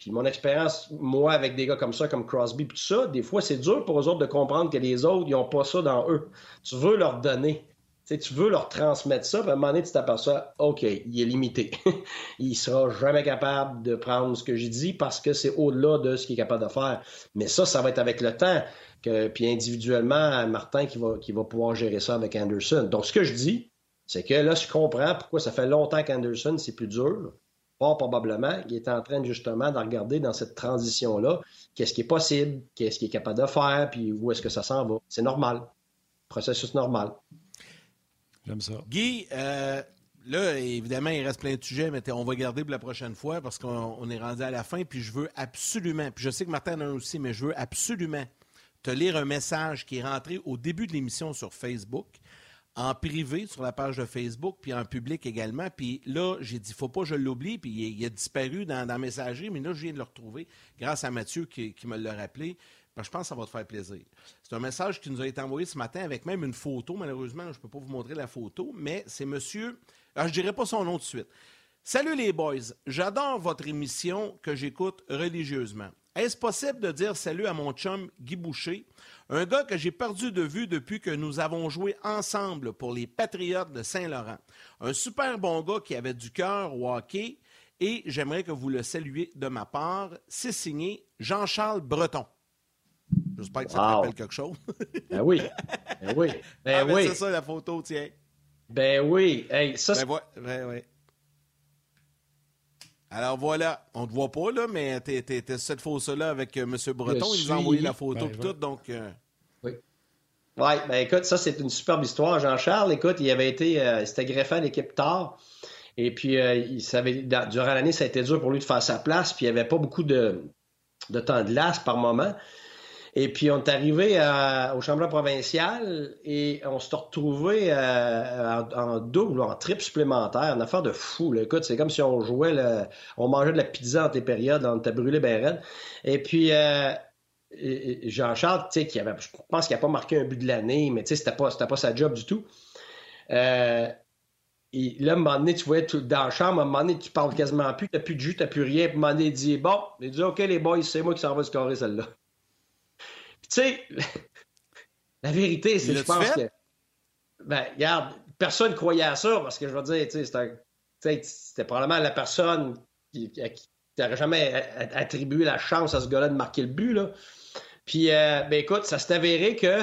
Puis mon expérience, moi, avec des gars comme ça, comme Crosby, tout ça, des fois, c'est dur pour eux autres de comprendre que les autres, ils n'ont pas ça dans eux. Tu veux leur donner. tu veux leur transmettre ça, puis à un moment donné, tu t'aperçois, OK, il est limité. il sera jamais capable de prendre ce que j'ai dit parce que c'est au-delà de ce qu'il est capable de faire. Mais ça, ça va être avec le temps. Puis individuellement, Martin qui va, qui va pouvoir gérer ça avec Anderson. Donc, ce que je dis, c'est que là, je comprends pourquoi ça fait longtemps qu'Anderson, c'est plus dur probablement, il est en train justement de regarder dans cette transition-là, qu'est-ce qui est possible, qu'est-ce qu'il est capable de faire, puis où est-ce que ça s'en va. C'est normal. Processus normal. J'aime ça. Guy, euh, là, évidemment, il reste plein de sujets, mais on va garder pour la prochaine fois parce qu'on est rendu à la fin, puis je veux absolument, puis je sais que Martin en a aussi, mais je veux absolument te lire un message qui est rentré au début de l'émission sur Facebook en privé sur la page de Facebook, puis en public également. Puis là, j'ai dit, faut pas que je l'oublie, puis il, a disparu dans, dans messagerie, mais là, je viens de le retrouver grâce à Mathieu qui, me l'a rappelé. Ben, je pense que ça va te faire plaisir. C'est un message qui nous a été envoyé ce matin avec même une photo. Malheureusement, je ne peux pas vous montrer la photo, mais c'est monsieur. Alors, je dirai pas son nom tout de suite. Salut les boys, j'adore votre émission que j'écoute religieusement. Est-ce possible de dire salut à mon chum Guy Boucher, un gars que j'ai perdu de vue depuis que nous avons joué ensemble pour les Patriotes de Saint-Laurent. Un super bon gars qui avait du cœur au hockey et j'aimerais que vous le saluiez de ma part. C'est signé Jean-Charles Breton. J'espère que ça te rappelle quelque chose. ben oui. Ben oui. Ben ah, oui. C'est ça la photo, tiens. Ben oui. Hey, ça, ben, ben, oui. Alors voilà, on ne te voit pas, là, mais tu es, cette photo-là avec euh, M. Breton. Il nous a envoyé la photo et tout, donc. Euh, oui. Oui, ben écoute, ça, c'est une superbe histoire. Jean-Charles, écoute, il avait été. Euh, c'était greffé à l'équipe tard. Et puis, il savait, durant l'année, ça a été dur pour lui de faire sa place. Puis, il n'y avait pas beaucoup de, de temps de glace par moment. Et puis, on est arrivé au championnat provincial et on s'est retrouvé euh, en, double ou en triple supplémentaire, une affaire de fou. C'est comme si on jouait, on mangeait de la pizza en tes périodes, on était brûlé ben Et puis, euh, Jean-Charles, tu sais, avait, je pense qu'il n'a pas marqué un but de l'année, mais tu sais, c'était pas, pas sa job du tout. Euh, là, à un moment donné, tu tout, dans la chambre, à un moment donné, tu parles quasiment plus, t'as plus de jus, t'as plus rien. Puis à un moment donné, il dit Bon, il dit OK, les boys, c'est moi qui s'en va scorer celle-là. Tu sais, la vérité, c'est que je pense que. Ben, regarde, personne ne croyait à ça parce que je veux dire, tu sais, c'était probablement la personne qui, qui n'aurait jamais attribué la chance à ce gars-là de marquer le but. Là. Puis, euh, ben écoute, ça s'est avéré que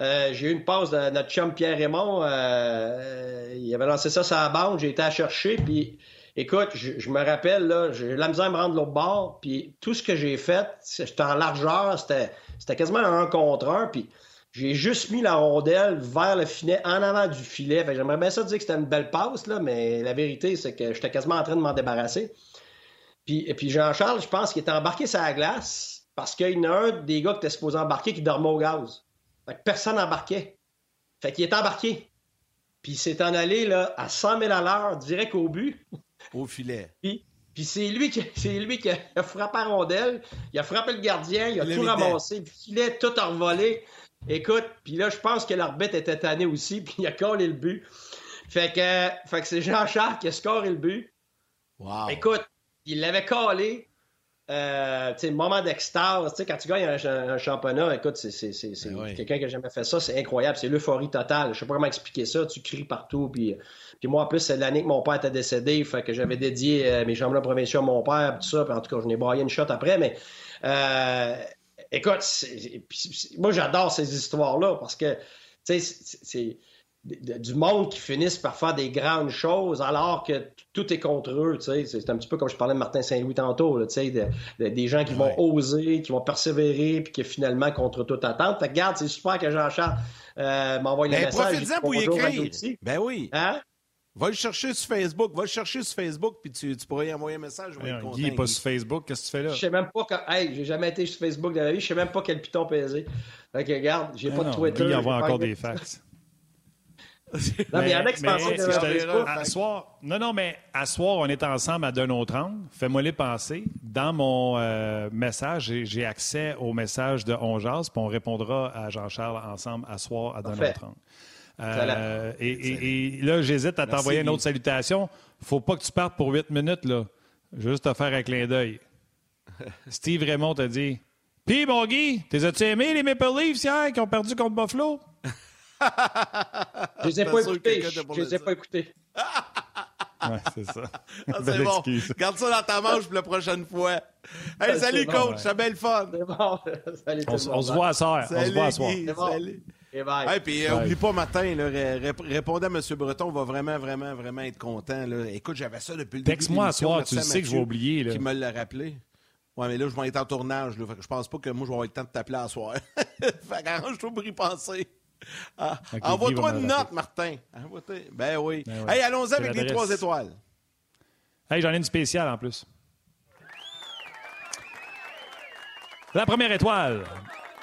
euh, j'ai eu une passe de notre chum Pierre Raymond. Euh, il avait lancé ça sur la bande. J'ai été à chercher. Puis, écoute, je, me rappelle, là, j'ai la misère à me rendre l'autre bord. Puis, tout ce que j'ai fait, c'était en largeur. C'était quasiment un contre un. Puis, j'ai juste mis la rondelle vers le filet, en avant du filet. J'aimerais bien ça dire que c'était une belle passe, là, mais la vérité, c'est que j'étais quasiment en train de m'en débarrasser. Puis, et puis Jean-Charles, je pense qu'il était embarqué sur la glace parce qu'il y en a un des gars qui était supposé embarquer qui dormait au gaz. Fait que personne n'embarquait. Fait qu'il est embarqué. Puis il s'est en allé là, à 100 000 à l'heure, direct au but. Au filet. Puis, puis c'est lui, qui, c'est lui qui a frappé la rondelle, il a frappé le gardien, il a tout ramassé, le filet tout envolé. Écoute, puis là, je pense que l'arbitre était tanné aussi, puis il a collé le but. Fait que, fait que c'est Jean-Charles qui a scoré le but. Wow. Écoute, il l'avait collé. Euh, le moment d'extase, quand tu gagnes un, championnat, écoute, c'est ben quelqu'un qui n'a jamais fait ça, c'est incroyable, c'est l'euphorie totale. Je sais pas comment expliquer ça, tu cries partout. Puis, puis moi, en plus, c'est l'année que mon père était décédé, fait que j'avais dédié euh, mes championnats provinciaux à mon père, tout ça. Puis en tout cas, je n'ai broyé une shot après, mais euh, écoute, moi, j'adore ces histoires-là parce que, tu sais, c'est du monde qui finissent par faire des grandes choses alors que tout est contre eux. C'est un petit peu comme je parlais de Martin Saint-Louis tantôt, là, des gens qui vont oser, qui vont persévérer, puis qui finalement contre toute attente. Fait que, regarde, c'est super que Jean-Charles euh, m'envoie ben, messages. Profite-en pour y écrire. Ben oui. Hein? Va le chercher sur Facebook. Va le chercher sur Facebook, puis tu, tu pourrais y envoyer un message. Guy n'est pas sur Facebook. Qu'est-ce que tu fais là? Je sais même pas. Quand... Hey, j'ai jamais été sur Facebook dans la vie. Je sais même pas quel piton peser. Fait que, regarde, j'ai pas de Twitter. Guy envoie encore des fax non, mais, il y en a qui à soir, Non, non, mais à soir, on est ensemble à d'un autre angle. Fais-moi les penser. Dans mon euh, message, j'ai accès au message de On puis on répondra à Jean-Charles ensemble à soir à d'un autre angle. Euh, et, là, j'hésite à t'envoyer une autre salutation. Faut pas que tu partes pour huit minutes, là. Juste te faire un clin d'œil. Steve Raymond t'a dit Puis, mon Guy, t'es as-tu aimé les Maple Leafs hier qui ont perdu contre Buffalo je les ai pas écoutés. Je les ai pas écoutés. ouais, c'est ça. Ah, c'est bon. Garde ça dans ta manche pour la prochaine fois. Hey, salut, coach. C'est belle fun. C'est bon. Salut, on, on se voit à soir. On se voit à soir. Salut. Et. Hey, puis, euh, oublie pas, matin, là, répondez à M. Breton. On va vraiment, vraiment, vraiment être content. Là. Écoute, j'avais ça depuis le début. Texte-moi à soir. Tu sais que je vais oublier. Là. Qui me l'a rappelé. Ouais, mais là, je vais être en tournage. Là, fait que je pense pas que moi, je vais avoir le temps de t'appeler à soir. fait qu'arrange-toi pour y penser. Ah, envoie-toi une note, Martin. Ben oui. Ben hey, allons-y avec les trois étoiles. Hey, j'en ai une spéciale en plus. La première étoile.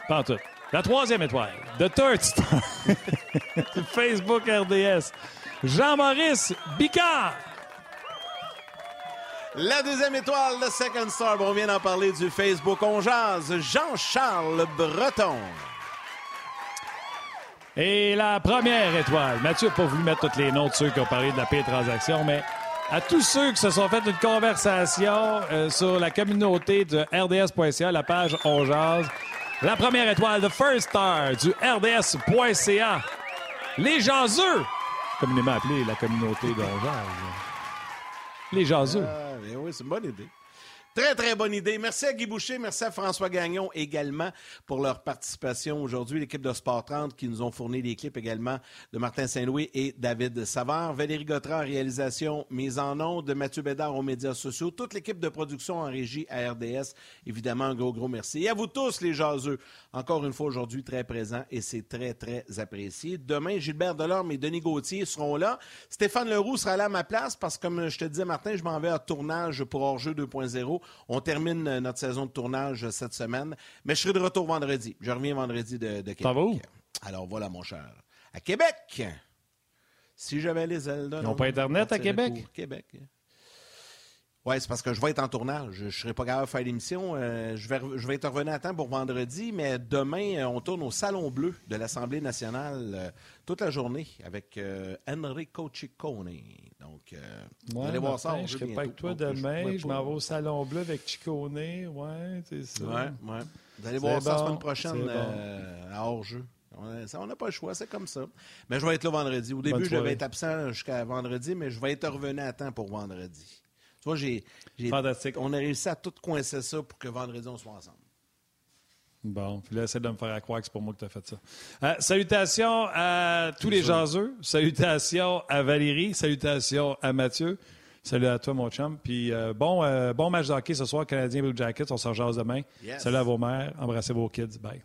Pas tout. La troisième étoile. The Third Star. Facebook RDS. Jean-Maurice Bicard. La deuxième étoile, le Second Star. on vient d'en parler du Facebook On Jazz. Jean-Charles Breton. Et la première étoile, Mathieu n'a pas voulu mettre toutes les noms de ceux qui ont parlé de la paix transaction, mais à tous ceux qui se sont fait une conversation euh, sur la communauté de RDS.ca, la page On la première étoile, the first star du RDS.ca, les jaseux, communément appelé la communauté de Les jaseux. Ah, oui, c'est une bonne idée. Très, très bonne idée. Merci à Guy Boucher, merci à François Gagnon également pour leur participation aujourd'hui. L'équipe de Sport 30 qui nous ont fourni des clips également de Martin Saint-Louis et David Savard. Valérie Gautran réalisation, mise en nom de Mathieu Bédard aux médias sociaux. Toute l'équipe de production en régie à RDS. Évidemment, un gros, gros merci. Et à vous tous, les jaseux. Encore une fois aujourd'hui, très présent et c'est très, très apprécié. Demain, Gilbert Delorme et Denis Gauthier seront là. Stéphane Leroux sera là à ma place parce que, comme je te disais, Martin, je m'en vais à tournage pour Hors-jeu 2.0. On termine euh, notre saison de tournage euh, cette semaine, mais je serai de retour vendredi. Je reviens vendredi de, Québec. Alors voilà, mon cher. À Québec! Si j'avais les ailes Ils n'ont pas Internet à Québec? Québec. Oui, c'est parce que je vais être en tournage. Je ne serai pas capable de faire l'émission. Euh, je, vais, je vais intervenir à temps pour vendredi, mais demain, euh, on tourne au Salon Bleu de l'Assemblée nationale euh, toute la journée avec Enrico Ciccone. Donc, allez voir ça. Je ne serai pas avec toi demain. Je, m'en vais au Salon Bleu avec Ciccone. Oui, c'est ça. Vous allez voir ça la semaine prochaine à hors-jeu. On n'a pas le choix, c'est comme ça. Mais je vais être là vendredi. Au début, je vais être absent jusqu'à vendredi, mais je vais intervenir à temps pour vendredi. Tu vois, j'ai, Fantastique. on a réussi à tout coincer ça pour que vendredi, on soit ensemble. Bon, puis là, essaie de me faire croire que c'est pour moi que tu as fait ça. Euh, salutations à tous les jaseux. Salutations à Valérie. Salutations à Mathieu. Salut à toi, mon chum. Puis euh, bon, euh, bon match de hockey ce soir, Canadien Blue Jackets. On se rejase demain. Salut à vos mères. Embrassez vos kids. Bye.